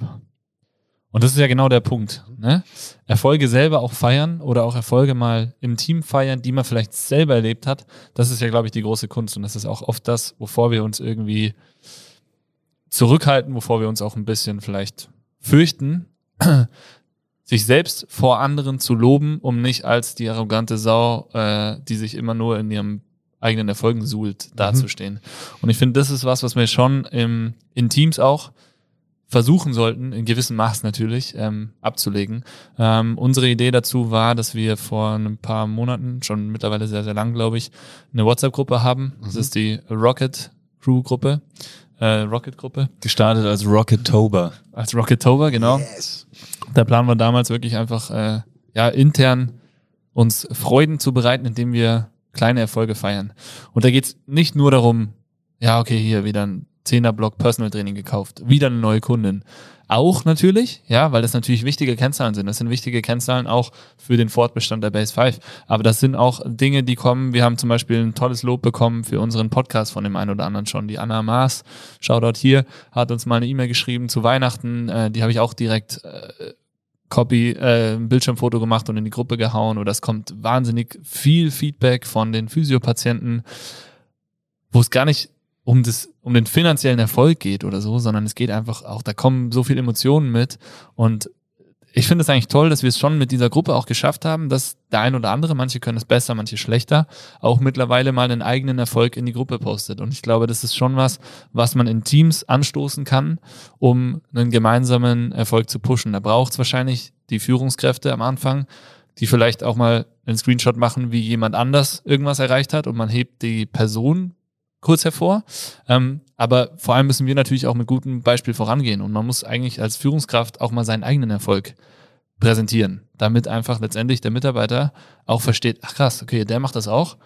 Und das ist ja genau der Punkt. Ne? Erfolge selber auch feiern oder auch Erfolge mal im Team feiern, die man vielleicht selber erlebt hat. Das ist ja, glaube ich, die große Kunst. Und das ist auch oft das, wovor wir uns irgendwie zurückhalten, wovor wir uns auch ein bisschen vielleicht fürchten, [clears throat] sich selbst vor anderen zu loben, um nicht als die arrogante Sau, äh, die sich immer nur in ihrem eigenen Erfolgen suhlt, mhm. dazustehen. Mhm. Und ich finde, das ist was, was wir schon im, in Teams auch versuchen sollten, in gewissem Maß natürlich, ähm, abzulegen. Ähm, unsere Idee dazu war, dass wir vor ein paar Monaten, schon mittlerweile sehr, sehr lang, glaube ich, eine WhatsApp-Gruppe haben. Das mhm. ist die Rocket Crew-Gruppe. Äh, Rocket-Gruppe. Gestartet als Rocket-Tober. Als Rocket-Tober, genau. Yes. Der Plan war damals wirklich einfach, äh, ja, intern uns Freuden zu bereiten, indem wir kleine Erfolge feiern. Und da geht's nicht nur darum, ja, okay, hier wieder ein 10er Block Personal Training gekauft. Wieder eine neue Kundin. Auch natürlich, ja, weil das natürlich wichtige Kennzahlen sind. Das sind wichtige Kennzahlen auch für den Fortbestand der Base 5. Aber das sind auch Dinge, die kommen. Wir haben zum Beispiel ein tolles Lob bekommen für unseren Podcast von dem einen oder anderen schon. Die Anna Maas, Shoutout hier, hat uns mal eine E-Mail geschrieben zu Weihnachten. Äh, die habe ich auch direkt äh, Copy, äh, ein Bildschirmfoto gemacht und in die Gruppe gehauen. Oder es kommt wahnsinnig viel Feedback von den Physiopatienten, wo es gar nicht um das, um den finanziellen Erfolg geht oder so, sondern es geht einfach auch, da kommen so viele Emotionen mit und ich finde es eigentlich toll, dass wir es schon mit dieser Gruppe auch geschafft haben, dass der ein oder andere, manche können es besser, manche schlechter, auch mittlerweile mal einen eigenen Erfolg in die Gruppe postet. Und ich glaube, das ist schon was, was man in Teams anstoßen kann, um einen gemeinsamen Erfolg zu pushen. Da braucht es wahrscheinlich die Führungskräfte am Anfang, die vielleicht auch mal einen Screenshot machen, wie jemand anders irgendwas erreicht hat und man hebt die Person kurz hervor. Ähm, aber vor allem müssen wir natürlich auch mit gutem Beispiel vorangehen und man muss eigentlich als Führungskraft auch mal seinen eigenen Erfolg präsentieren, damit einfach letztendlich der Mitarbeiter auch versteht, ach krass, okay, der macht das auch,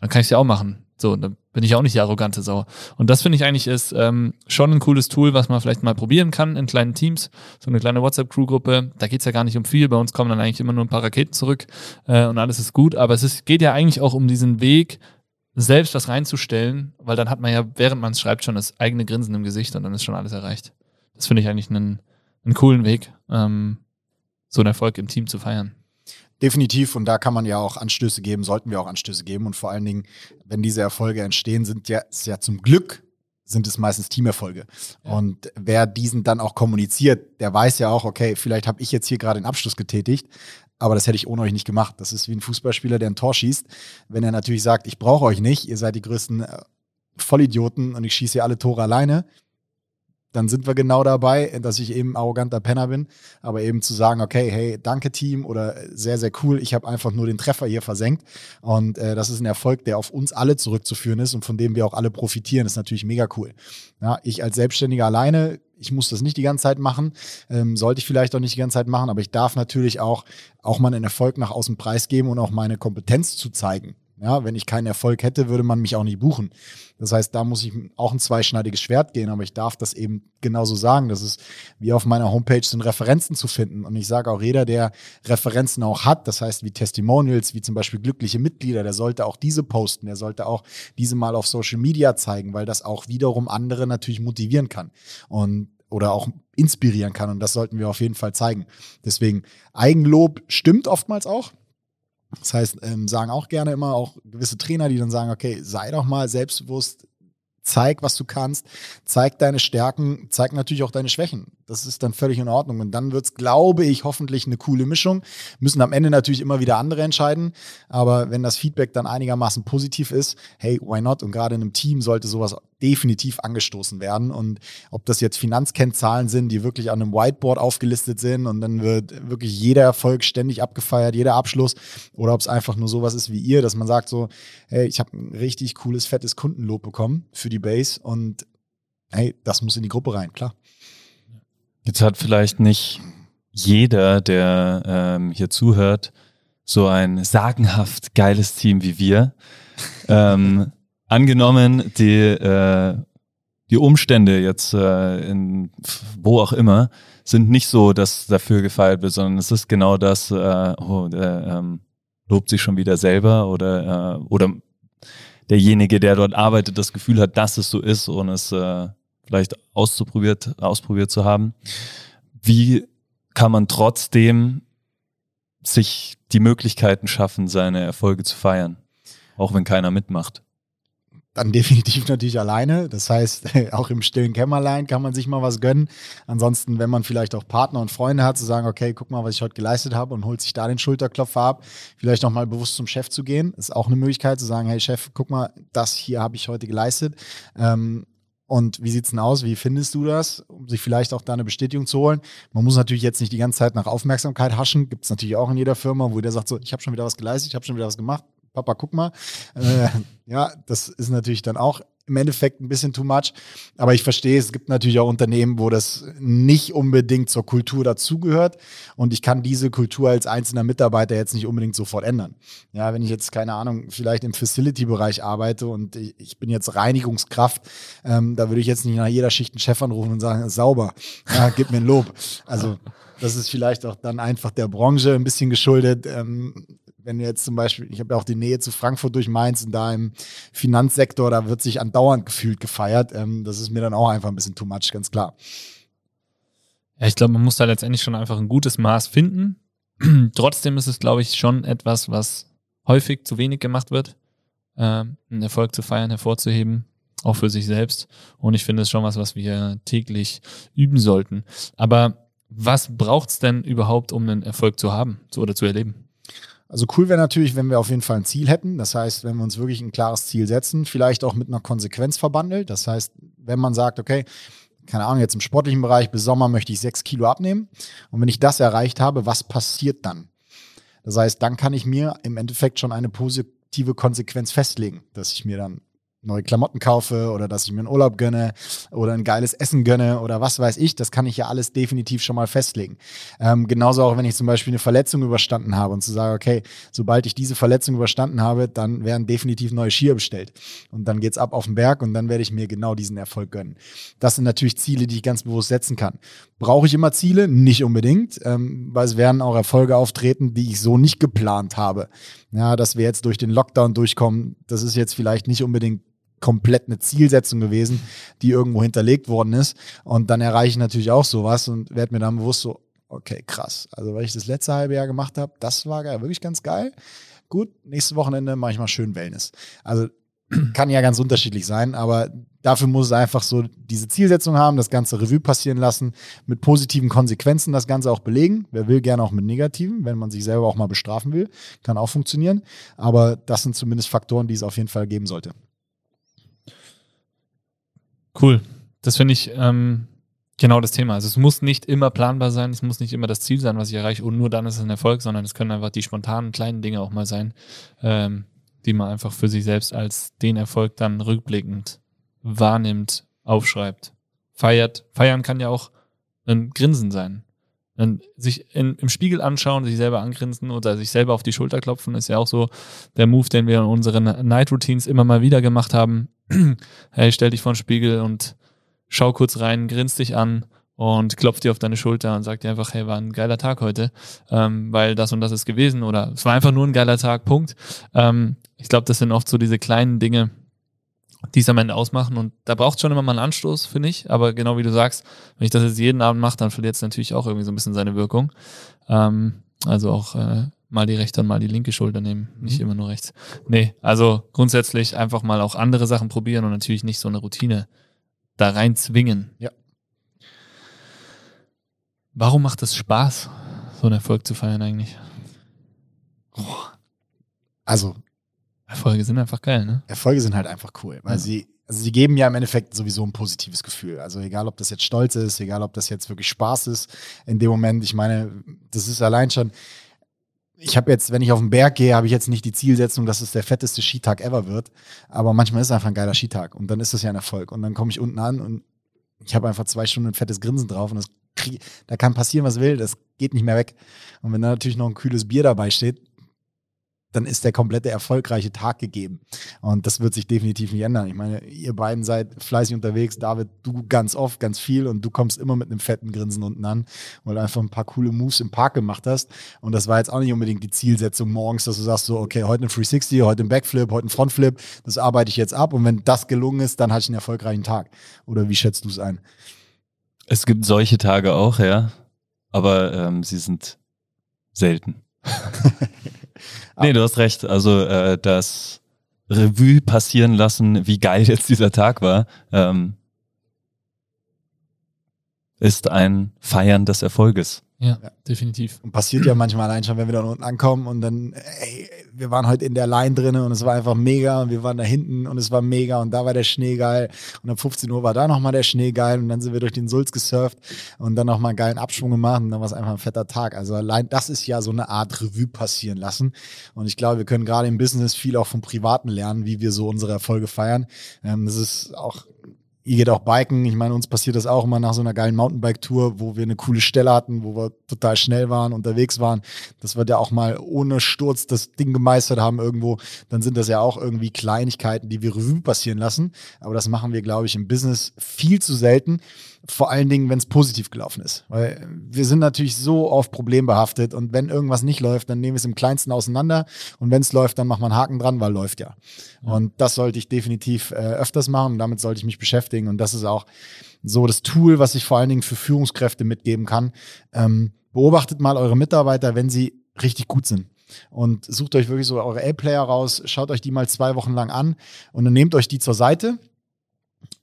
dann kann ich es ja auch machen. So, dann bin ich auch nicht die arrogante Sau. Und das finde ich eigentlich ist ähm, schon ein cooles Tool, was man vielleicht mal probieren kann in kleinen Teams. So eine kleine WhatsApp-Crew-Gruppe. Da geht's ja gar nicht um viel. Bei uns kommen dann eigentlich immer nur ein paar Raketen zurück äh, und alles ist gut. Aber es ist, geht ja eigentlich auch um diesen Weg, selbst was reinzustellen, weil dann hat man ja, während man es schreibt, schon das eigene Grinsen im Gesicht und dann ist schon alles erreicht. Das finde ich eigentlich einen, einen coolen Weg, ähm, so einen Erfolg im Team zu feiern. Definitiv, und da kann man ja auch Anstöße geben, sollten wir auch Anstöße geben. Und vor allen Dingen, wenn diese Erfolge entstehen, sind ja, ist ja zum Glück sind es meistens Teamerfolge. Ja. Und wer diesen dann auch kommuniziert, der weiß ja auch, okay, vielleicht habe ich jetzt hier gerade den Abschluss getätigt, aber das hätte ich ohne euch nicht gemacht. Das ist wie ein Fußballspieler, der ein Tor schießt. Wenn er natürlich sagt, ich brauche euch nicht, ihr seid die größten äh, Vollidioten und ich schieße hier alle Tore alleine, dann sind wir genau dabei, dass ich eben arroganter Penner bin, aber eben zu sagen, okay, hey, danke Team oder sehr, sehr cool, ich habe einfach nur den Treffer hier versenkt und äh, das ist ein Erfolg, der auf uns alle zurückzuführen ist und von dem wir auch alle profitieren, das ist natürlich mega cool. Ja, ich als Selbstständiger alleine, ich muss das nicht die ganze Zeit machen, ähm, sollte ich vielleicht auch nicht die ganze Zeit machen, aber ich darf natürlich auch, auch mal einen Erfolg nach außen preisgeben und auch meine Kompetenz zu zeigen. Ja, wenn ich keinen Erfolg hätte, würde man mich auch nicht buchen. Das heißt, da muss ich auch ein zweischneidiges Schwert gehen, aber ich darf das eben genauso sagen. Das ist wie auf meiner Homepage sind Referenzen zu finden. Und ich sage auch, jeder, der Referenzen auch hat, das heißt wie Testimonials, wie zum Beispiel glückliche Mitglieder, der sollte auch diese posten, der sollte auch diese mal auf Social Media zeigen, weil das auch wiederum andere natürlich motivieren kann. Und oder auch inspirieren kann. Und das sollten wir auf jeden Fall zeigen. Deswegen, Eigenlob stimmt oftmals auch. Das heißt, ähm, sagen auch gerne immer auch gewisse Trainer, die dann sagen, okay, sei doch mal selbstbewusst, zeig, was du kannst, zeig deine Stärken, zeig natürlich auch deine Schwächen. Das ist dann völlig in Ordnung. Und dann wird es, glaube ich, hoffentlich eine coole Mischung. Müssen am Ende natürlich immer wieder andere entscheiden. Aber wenn das Feedback dann einigermaßen positiv ist, hey, why not? Und gerade in einem Team sollte sowas definitiv angestoßen werden. Und ob das jetzt Finanzkennzahlen sind, die wirklich an einem Whiteboard aufgelistet sind und dann wird wirklich jeder Erfolg ständig abgefeiert, jeder Abschluss, oder ob es einfach nur sowas ist wie ihr, dass man sagt so, hey, ich habe ein richtig cooles, fettes Kundenlob bekommen für die Base und hey, das muss in die Gruppe rein, klar. Jetzt hat vielleicht nicht jeder, der ähm, hier zuhört, so ein sagenhaft geiles Team wie wir. [laughs] ähm, angenommen, die, äh, die Umstände jetzt äh, in wo auch immer sind nicht so, dass dafür gefeiert wird, sondern es ist genau das, äh, oh, der ähm, lobt sich schon wieder selber oder, äh, oder derjenige, der dort arbeitet, das Gefühl hat, dass es so ist und es äh, vielleicht ausprobiert, ausprobiert zu haben. Wie kann man trotzdem sich die Möglichkeiten schaffen, seine Erfolge zu feiern, auch wenn keiner mitmacht? Dann [laughs] definitiv natürlich alleine. Das heißt, [laughs] auch im stillen Kämmerlein kann man sich mal was gönnen. Ansonsten, wenn man vielleicht auch Partner und Freunde hat, zu sagen, okay, guck mal, was ich heute geleistet habe und holt sich da den Schulterklopfer ab, vielleicht noch mal bewusst zum Chef zu gehen, ist auch eine Möglichkeit zu sagen, hey Chef, guck mal, das hier habe ich heute geleistet. Ähm, und wie sieht's denn aus? Wie findest du das? Um sich vielleicht auch da eine Bestätigung zu holen. Man muss natürlich jetzt nicht die ganze Zeit nach Aufmerksamkeit haschen. Gibt es natürlich auch in jeder Firma, wo der sagt so, ich habe schon wieder was geleistet, ich habe schon wieder was gemacht. Papa, guck mal. Äh, ja, das ist natürlich dann auch im Endeffekt ein bisschen too much. Aber ich verstehe, es gibt natürlich auch Unternehmen, wo das nicht unbedingt zur Kultur dazugehört. Und ich kann diese Kultur als einzelner Mitarbeiter jetzt nicht unbedingt sofort ändern. Ja, wenn ich jetzt, keine Ahnung, vielleicht im Facility-Bereich arbeite und ich bin jetzt Reinigungskraft, ähm, da würde ich jetzt nicht nach jeder Schicht einen Chef anrufen und sagen, sauber, ja, gib mir ein Lob. Also das ist vielleicht auch dann einfach der Branche ein bisschen geschuldet. Ähm, wenn du jetzt zum Beispiel, ich habe ja auch die Nähe zu Frankfurt durch Mainz und da im Finanzsektor, da wird sich andauernd gefühlt gefeiert. Ähm, das ist mir dann auch einfach ein bisschen too much, ganz klar. Ja, ich glaube, man muss da letztendlich schon einfach ein gutes Maß finden. [clears throat] Trotzdem ist es, glaube ich, schon etwas, was häufig zu wenig gemacht wird, ähm, einen Erfolg zu feiern, hervorzuheben, auch für sich selbst. Und ich finde es schon was, was wir täglich üben sollten. Aber was braucht es denn überhaupt, um einen Erfolg zu haben oder zu erleben? Also cool wäre natürlich, wenn wir auf jeden Fall ein Ziel hätten. Das heißt, wenn wir uns wirklich ein klares Ziel setzen, vielleicht auch mit einer Konsequenz verbandelt. Das heißt, wenn man sagt, okay, keine Ahnung, jetzt im sportlichen Bereich bis Sommer möchte ich sechs Kilo abnehmen. Und wenn ich das erreicht habe, was passiert dann? Das heißt, dann kann ich mir im Endeffekt schon eine positive Konsequenz festlegen, dass ich mir dann neue Klamotten kaufe oder dass ich mir einen Urlaub gönne oder ein geiles Essen gönne oder was weiß ich, das kann ich ja alles definitiv schon mal festlegen. Ähm, genauso auch, wenn ich zum Beispiel eine Verletzung überstanden habe und zu sagen, okay, sobald ich diese Verletzung überstanden habe, dann werden definitiv neue Skier bestellt. Und dann geht's ab auf den Berg und dann werde ich mir genau diesen Erfolg gönnen. Das sind natürlich Ziele, die ich ganz bewusst setzen kann. Brauche ich immer Ziele? Nicht unbedingt, ähm, weil es werden auch Erfolge auftreten, die ich so nicht geplant habe. Ja, dass wir jetzt durch den Lockdown durchkommen, das ist jetzt vielleicht nicht unbedingt komplett eine Zielsetzung gewesen, die irgendwo hinterlegt worden ist. Und dann erreiche ich natürlich auch sowas und werde mir dann bewusst so, okay, krass. Also, weil ich das letzte halbe Jahr gemacht habe, das war geil, wirklich ganz geil. Gut, nächstes Wochenende mache ich mal schön Wellness. Also [clears throat] kann ja ganz unterschiedlich sein, aber dafür muss es einfach so diese Zielsetzung haben, das ganze Revue passieren lassen, mit positiven Konsequenzen das Ganze auch belegen. Wer will, gerne auch mit negativen, wenn man sich selber auch mal bestrafen will, kann auch funktionieren. Aber das sind zumindest Faktoren, die es auf jeden Fall geben sollte. Cool. Das finde ich ähm, genau das Thema. Also es muss nicht immer planbar sein, es muss nicht immer das Ziel sein, was ich erreiche und nur dann ist es ein Erfolg, sondern es können einfach die spontanen kleinen Dinge auch mal sein, ähm, die man einfach für sich selbst als den Erfolg dann rückblickend wahrnimmt, aufschreibt, feiert. Feiern kann ja auch ein Grinsen sein. Dann sich in, im Spiegel anschauen, sich selber angrinsen oder sich selber auf die Schulter klopfen, ist ja auch so der Move, den wir in unseren Night Routines immer mal wieder gemacht haben. [clears throat] hey, stell dich vor den Spiegel und schau kurz rein, grinst dich an und klopft dir auf deine Schulter und sagt dir einfach, hey, war ein geiler Tag heute, ähm, weil das und das ist gewesen oder es war einfach nur ein geiler Tag, Punkt. Ähm, ich glaube, das sind oft so diese kleinen Dinge, die es am Ende ausmachen und da braucht schon immer mal einen Anstoß, finde ich, aber genau wie du sagst, wenn ich das jetzt jeden Abend mache, dann verliert es natürlich auch irgendwie so ein bisschen seine Wirkung. Ähm, also auch äh, mal die rechte und mal die linke Schulter nehmen, nicht mhm. immer nur rechts. Nee, also grundsätzlich einfach mal auch andere Sachen probieren und natürlich nicht so eine Routine da rein zwingen. Ja. Warum macht es Spaß, so einen Erfolg zu feiern eigentlich? Also. Erfolge sind einfach geil, ne? Erfolge sind halt einfach cool, weil ja. sie, also sie geben ja im Endeffekt sowieso ein positives Gefühl. Also egal, ob das jetzt Stolz ist, egal, ob das jetzt wirklich Spaß ist in dem Moment. Ich meine, das ist allein schon, ich habe jetzt, wenn ich auf den Berg gehe, habe ich jetzt nicht die Zielsetzung, dass es der fetteste Skitag ever wird. Aber manchmal ist es einfach ein geiler Skitag und dann ist das ja ein Erfolg. Und dann komme ich unten an und ich habe einfach zwei Stunden ein fettes Grinsen drauf und das krieg, da kann passieren, was will, das geht nicht mehr weg. Und wenn da natürlich noch ein kühles Bier dabei steht, dann ist der komplette erfolgreiche Tag gegeben. Und das wird sich definitiv nicht ändern. Ich meine, ihr beiden seid fleißig unterwegs. David, du ganz oft, ganz viel und du kommst immer mit einem fetten Grinsen unten an, weil du einfach ein paar coole Moves im Park gemacht hast. Und das war jetzt auch nicht unbedingt die Zielsetzung morgens, dass du sagst so, okay, heute ein 360, heute ein Backflip, heute ein Frontflip. Das arbeite ich jetzt ab. Und wenn das gelungen ist, dann hatte ich einen erfolgreichen Tag. Oder wie schätzt du es ein? Es gibt solche Tage auch, ja. Aber ähm, sie sind selten. [laughs] nee, du hast recht. Also äh, das Revue passieren lassen, wie geil jetzt dieser Tag war, ähm, ist ein Feiern des Erfolges. Ja, ja, definitiv. Und passiert ja manchmal allein schon, wenn wir da unten ankommen und dann, ey, wir waren heute in der Line drin und es war einfach mega und wir waren da hinten und es war mega und da war der Schnee geil und um 15 Uhr war da nochmal der Schnee geil und dann sind wir durch den Sulz gesurft und dann nochmal einen geilen Abschwung gemacht und dann war es einfach ein fetter Tag. Also allein das ist ja so eine Art Revue passieren lassen und ich glaube, wir können gerade im Business viel auch vom Privaten lernen, wie wir so unsere Erfolge feiern. Ähm, das ist auch ihr geht auch biken. Ich meine, uns passiert das auch immer nach so einer geilen Mountainbike-Tour, wo wir eine coole Stelle hatten, wo wir total schnell waren, unterwegs waren, dass wir da auch mal ohne Sturz das Ding gemeistert haben irgendwo. Dann sind das ja auch irgendwie Kleinigkeiten, die wir Revue passieren lassen. Aber das machen wir, glaube ich, im Business viel zu selten. Vor allen Dingen, wenn es positiv gelaufen ist. Weil wir sind natürlich so oft problembehaftet und wenn irgendwas nicht läuft, dann nehmen wir es im Kleinsten auseinander und wenn es läuft, dann macht man einen Haken dran, weil läuft ja. ja. Und das sollte ich definitiv äh, öfters machen und damit sollte ich mich beschäftigen und das ist auch so das Tool, was ich vor allen Dingen für Führungskräfte mitgeben kann. Ähm, beobachtet mal eure Mitarbeiter, wenn sie richtig gut sind und sucht euch wirklich so eure A-Player raus, schaut euch die mal zwei Wochen lang an und dann nehmt euch die zur Seite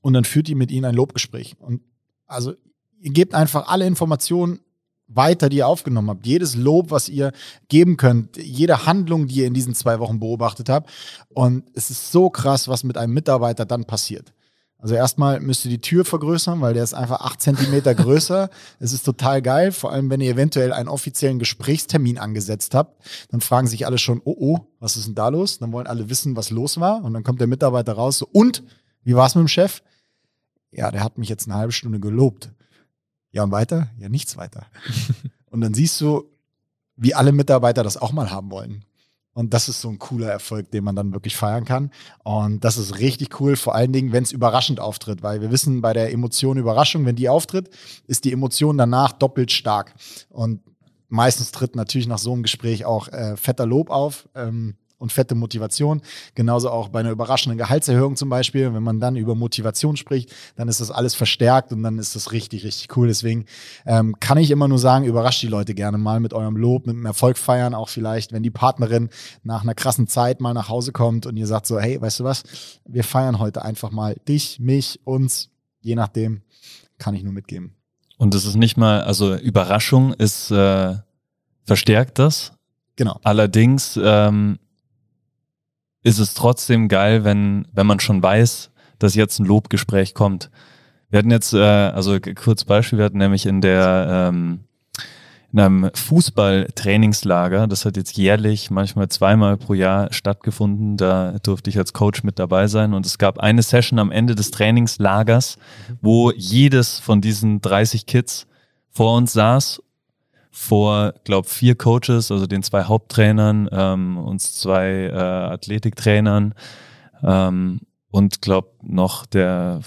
und dann führt ihr mit ihnen ein Lobgespräch. Und also ihr gebt einfach alle Informationen weiter, die ihr aufgenommen habt. Jedes Lob, was ihr geben könnt, jede Handlung, die ihr in diesen zwei Wochen beobachtet habt. Und es ist so krass, was mit einem Mitarbeiter dann passiert. Also erstmal müsst ihr die Tür vergrößern, weil der ist einfach acht Zentimeter [laughs] größer. Es ist total geil, vor allem wenn ihr eventuell einen offiziellen Gesprächstermin angesetzt habt. Dann fragen sich alle schon, oh oh, was ist denn da los? Dann wollen alle wissen, was los war. Und dann kommt der Mitarbeiter raus, so, und, wie war es mit dem Chef? Ja, der hat mich jetzt eine halbe Stunde gelobt. Ja, und weiter? Ja, nichts weiter. [laughs] und dann siehst du, wie alle Mitarbeiter das auch mal haben wollen. Und das ist so ein cooler Erfolg, den man dann wirklich feiern kann. Und das ist richtig cool, vor allen Dingen, wenn es überraschend auftritt, weil wir wissen, bei der Emotion Überraschung, wenn die auftritt, ist die Emotion danach doppelt stark. Und meistens tritt natürlich nach so einem Gespräch auch äh, fetter Lob auf. Ähm, und fette Motivation. Genauso auch bei einer überraschenden Gehaltserhöhung zum Beispiel. Wenn man dann über Motivation spricht, dann ist das alles verstärkt und dann ist das richtig, richtig cool. Deswegen ähm, kann ich immer nur sagen, überrascht die Leute gerne mal mit eurem Lob, mit dem Erfolg feiern. Auch vielleicht, wenn die Partnerin nach einer krassen Zeit mal nach Hause kommt und ihr sagt so, hey, weißt du was, wir feiern heute einfach mal dich, mich, uns, je nachdem, kann ich nur mitgeben. Und es ist nicht mal, also Überraschung ist äh, verstärkt das. Genau. Allerdings ähm, ist es trotzdem geil, wenn, wenn man schon weiß, dass jetzt ein Lobgespräch kommt. Wir hatten jetzt, äh, also kurz Beispiel, wir hatten nämlich in der, ähm, in in einem Fußballtrainingslager. Das hat jetzt jährlich, manchmal zweimal pro Jahr stattgefunden. Da durfte ich als Coach mit dabei sein. Und es gab eine Session am Ende des Trainingslagers, wo jedes von diesen 30 Kids vor uns saß vor, glaube vier Coaches, also den zwei Haupttrainern, ähm, uns zwei äh, Athletiktrainern ähm, und glaube noch der,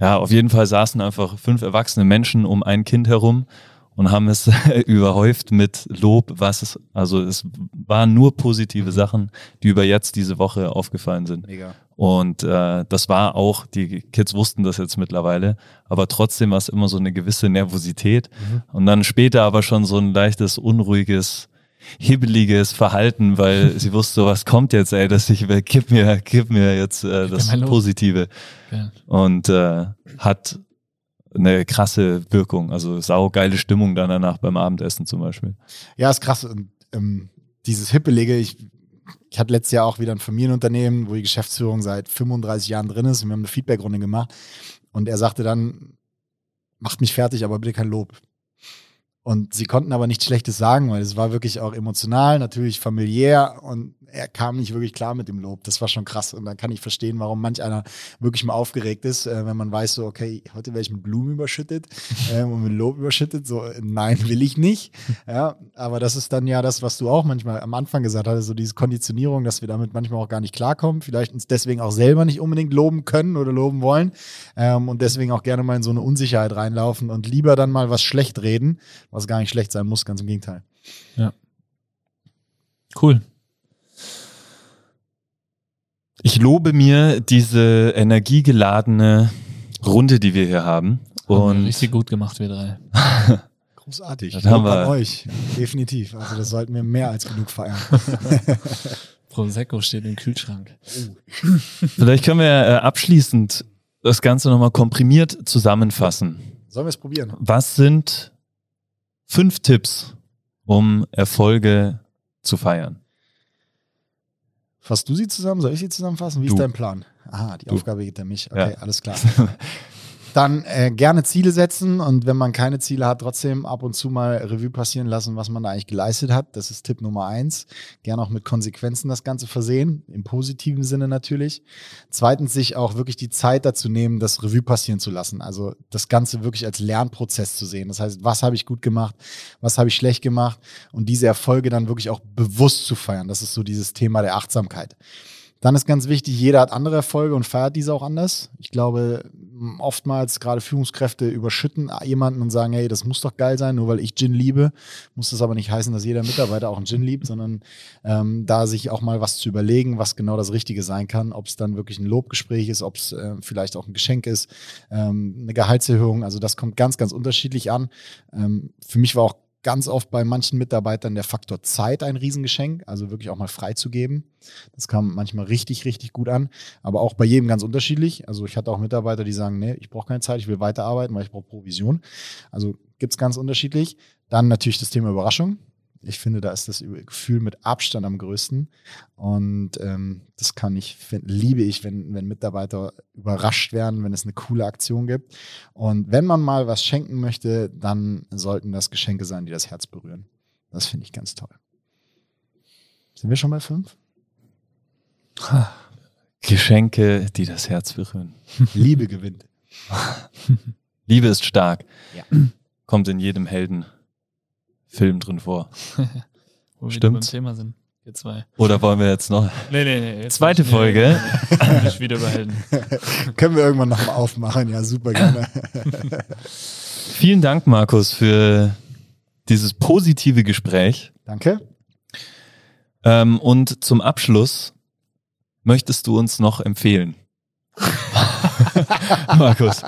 ja, auf jeden Fall saßen einfach fünf erwachsene Menschen um ein Kind herum und haben es [laughs] überhäuft mit Lob, was es, also es waren nur positive Sachen, die über jetzt diese Woche aufgefallen sind. Mega. Und äh, das war auch, die Kids wussten das jetzt mittlerweile, aber trotzdem war es immer so eine gewisse Nervosität. Mhm. Und dann später aber schon so ein leichtes, unruhiges, hibbeliges Verhalten, weil [laughs] sie wusste, was kommt jetzt, ey, dass ich will, gib mir, gib mir jetzt äh, das Positive. Ja. Und äh, hat eine krasse Wirkung. Also sau geile Stimmung dann danach beim Abendessen zum Beispiel. Ja, ist krass. Und, ähm, dieses Hippelige, ich ich hatte letztes Jahr auch wieder ein Familienunternehmen, wo die Geschäftsführung seit 35 Jahren drin ist und wir haben eine Feedbackrunde gemacht. Und er sagte dann, macht mich fertig, aber bitte kein Lob. Und sie konnten aber nichts Schlechtes sagen, weil es war wirklich auch emotional, natürlich familiär und er kam nicht wirklich klar mit dem Lob. Das war schon krass. Und dann kann ich verstehen, warum manch einer wirklich mal aufgeregt ist, äh, wenn man weiß, so, okay, heute werde ich mit Blumen überschüttet [laughs] äh, und mit Lob überschüttet. So, nein, [laughs] will ich nicht. Ja, aber das ist dann ja das, was du auch manchmal am Anfang gesagt hast, so diese Konditionierung, dass wir damit manchmal auch gar nicht klarkommen, vielleicht uns deswegen auch selber nicht unbedingt loben können oder loben wollen ähm, und deswegen auch gerne mal in so eine Unsicherheit reinlaufen und lieber dann mal was schlecht reden, was gar nicht schlecht sein muss, ganz im Gegenteil. Ja. Cool. Ich lobe mir diese energiegeladene Runde, die wir hier haben. Und richtig gut gemacht, wir drei. [laughs] Großartig. Das haben wir. euch. Definitiv. Also das sollten wir mehr als genug feiern. [laughs] Prosecco steht im Kühlschrank. Vielleicht können wir äh, abschließend das Ganze nochmal komprimiert zusammenfassen. Sollen wir es probieren? Was sind fünf Tipps, um Erfolge zu feiern? Fasst du sie zusammen? Soll ich sie zusammenfassen? Wie du. ist dein Plan? Aha, die du. Aufgabe geht an mich. Okay, ja. alles klar. [laughs] Dann äh, gerne Ziele setzen und wenn man keine Ziele hat, trotzdem ab und zu mal Revue passieren lassen, was man da eigentlich geleistet hat. Das ist Tipp Nummer eins. Gerne auch mit Konsequenzen das Ganze versehen, im positiven Sinne natürlich. Zweitens, sich auch wirklich die Zeit dazu nehmen, das Revue passieren zu lassen. Also das Ganze wirklich als Lernprozess zu sehen. Das heißt, was habe ich gut gemacht, was habe ich schlecht gemacht und diese Erfolge dann wirklich auch bewusst zu feiern. Das ist so dieses Thema der Achtsamkeit. Dann ist ganz wichtig, jeder hat andere Erfolge und feiert diese auch anders. Ich glaube, oftmals gerade Führungskräfte überschütten jemanden und sagen, hey, das muss doch geil sein, nur weil ich Gin liebe, muss das aber nicht heißen, dass jeder Mitarbeiter auch einen Gin liebt, sondern ähm, da sich auch mal was zu überlegen, was genau das Richtige sein kann, ob es dann wirklich ein Lobgespräch ist, ob es äh, vielleicht auch ein Geschenk ist, ähm, eine Gehaltserhöhung, also das kommt ganz, ganz unterschiedlich an. Ähm, für mich war auch ganz oft bei manchen Mitarbeitern der Faktor Zeit ein Riesengeschenk, also wirklich auch mal freizugeben. Das kam manchmal richtig, richtig gut an, aber auch bei jedem ganz unterschiedlich. Also ich hatte auch Mitarbeiter, die sagen, nee, ich brauche keine Zeit, ich will weiterarbeiten, weil ich brauche Provision. Also gibt's ganz unterschiedlich. Dann natürlich das Thema Überraschung. Ich finde, da ist das Gefühl mit Abstand am größten. Und ähm, das kann ich, find, liebe ich, wenn, wenn Mitarbeiter überrascht werden, wenn es eine coole Aktion gibt. Und wenn man mal was schenken möchte, dann sollten das Geschenke sein, die das Herz berühren. Das finde ich ganz toll. Sind wir schon bei fünf? Geschenke, die das Herz berühren. Liebe gewinnt. [laughs] Liebe ist stark. Ja. Kommt in jedem Helden. Film drin vor. [laughs] Wo wir Stimmt. beim Thema sind. Wir zwei. Oder wollen wir jetzt noch? Nee, nee, nee. Zweite nicht, Folge. [laughs] Nee, nicht wieder überhalten. [laughs] Können wir irgendwann nochmal aufmachen? Ja, super gerne. Vielen Dank, Markus, für dieses positive Gespräch. Danke. Ähm, und zum Abschluss möchtest du uns noch empfehlen? Markus.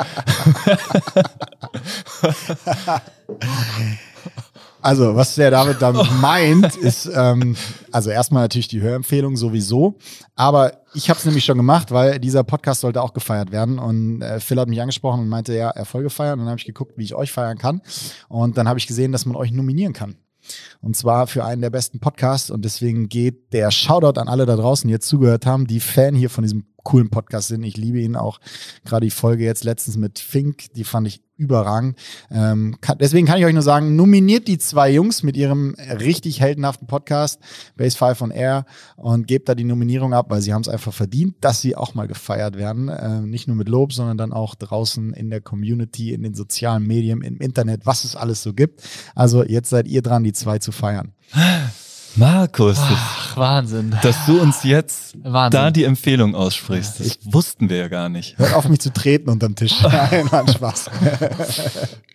Also, was der David damit meint, ist, ähm, also erstmal natürlich die Hörempfehlung sowieso. Aber ich habe es nämlich schon gemacht, weil dieser Podcast sollte auch gefeiert werden. Und äh, Phil hat mich angesprochen und meinte, ja, Erfolge feiern. Und dann habe ich geguckt, wie ich euch feiern kann. Und dann habe ich gesehen, dass man euch nominieren kann. Und zwar für einen der besten Podcasts. Und deswegen geht der Shoutout an alle da draußen, die jetzt zugehört haben, die Fan hier von diesem coolen Podcast sind. Ich liebe ihn auch. Gerade die Folge jetzt letztens mit Fink, die fand ich überragend. Ähm, kann, deswegen kann ich euch nur sagen, nominiert die zwei Jungs mit ihrem richtig heldenhaften Podcast, Base 5 on Air, und gebt da die Nominierung ab, weil sie haben es einfach verdient, dass sie auch mal gefeiert werden. Ähm, nicht nur mit Lob, sondern dann auch draußen in der Community, in den sozialen Medien, im Internet, was es alles so gibt. Also jetzt seid ihr dran, die zwei zu feiern. Markus, Ach, Wahnsinn. dass du uns jetzt Wahnsinn. da die Empfehlung aussprichst, das wussten wir ja gar nicht. Hört auf mich zu treten unterm Tisch. [laughs] Nein, Mann, Spaß.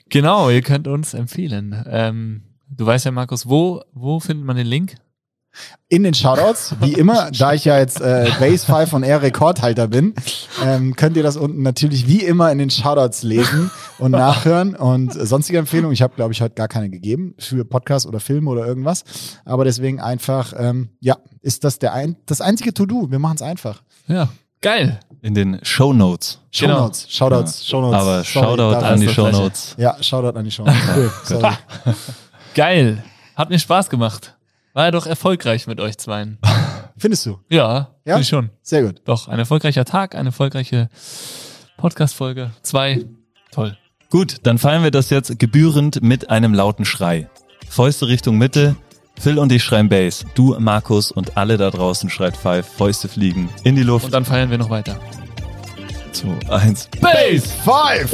Genau, ihr könnt uns empfehlen. Ähm, du weißt ja, Markus, wo, wo findet man den Link? In den Shoutouts, wie immer, [laughs] da ich ja jetzt äh, Base 5 von Air Rekordhalter bin, ähm, könnt ihr das unten natürlich wie immer in den Shoutouts lesen und nachhören. Und sonstige Empfehlungen, ich habe, glaube ich, heute gar keine gegeben für Podcast oder Filme oder irgendwas. Aber deswegen einfach, ähm, ja, ist das der ein, das einzige To-Do. Wir machen es einfach. Ja, geil. In den Show Notes. Genau. Shownotes, Shoutouts, Shownotes. Aber Sorry, Shoutout an die Show. Notes. Ja, Shoutout an die Shownotes. [laughs] Cool, sorry. Geil. Hat mir Spaß gemacht. War ja doch erfolgreich mit euch zweien. [laughs] Findest du? Ja, Ja? finde ich schon. Sehr gut. Doch, ein erfolgreicher Tag, eine erfolgreiche Podcast-Folge. Zwei. Toll. Gut, dann feiern wir das jetzt gebührend mit einem lauten Schrei. Fäuste Richtung Mitte. Phil und ich schreien Bass. Du, Markus und alle da draußen schreit Five. Fäuste fliegen in die Luft. Und dann feiern wir noch weiter. Zwei, eins. Bass! Five!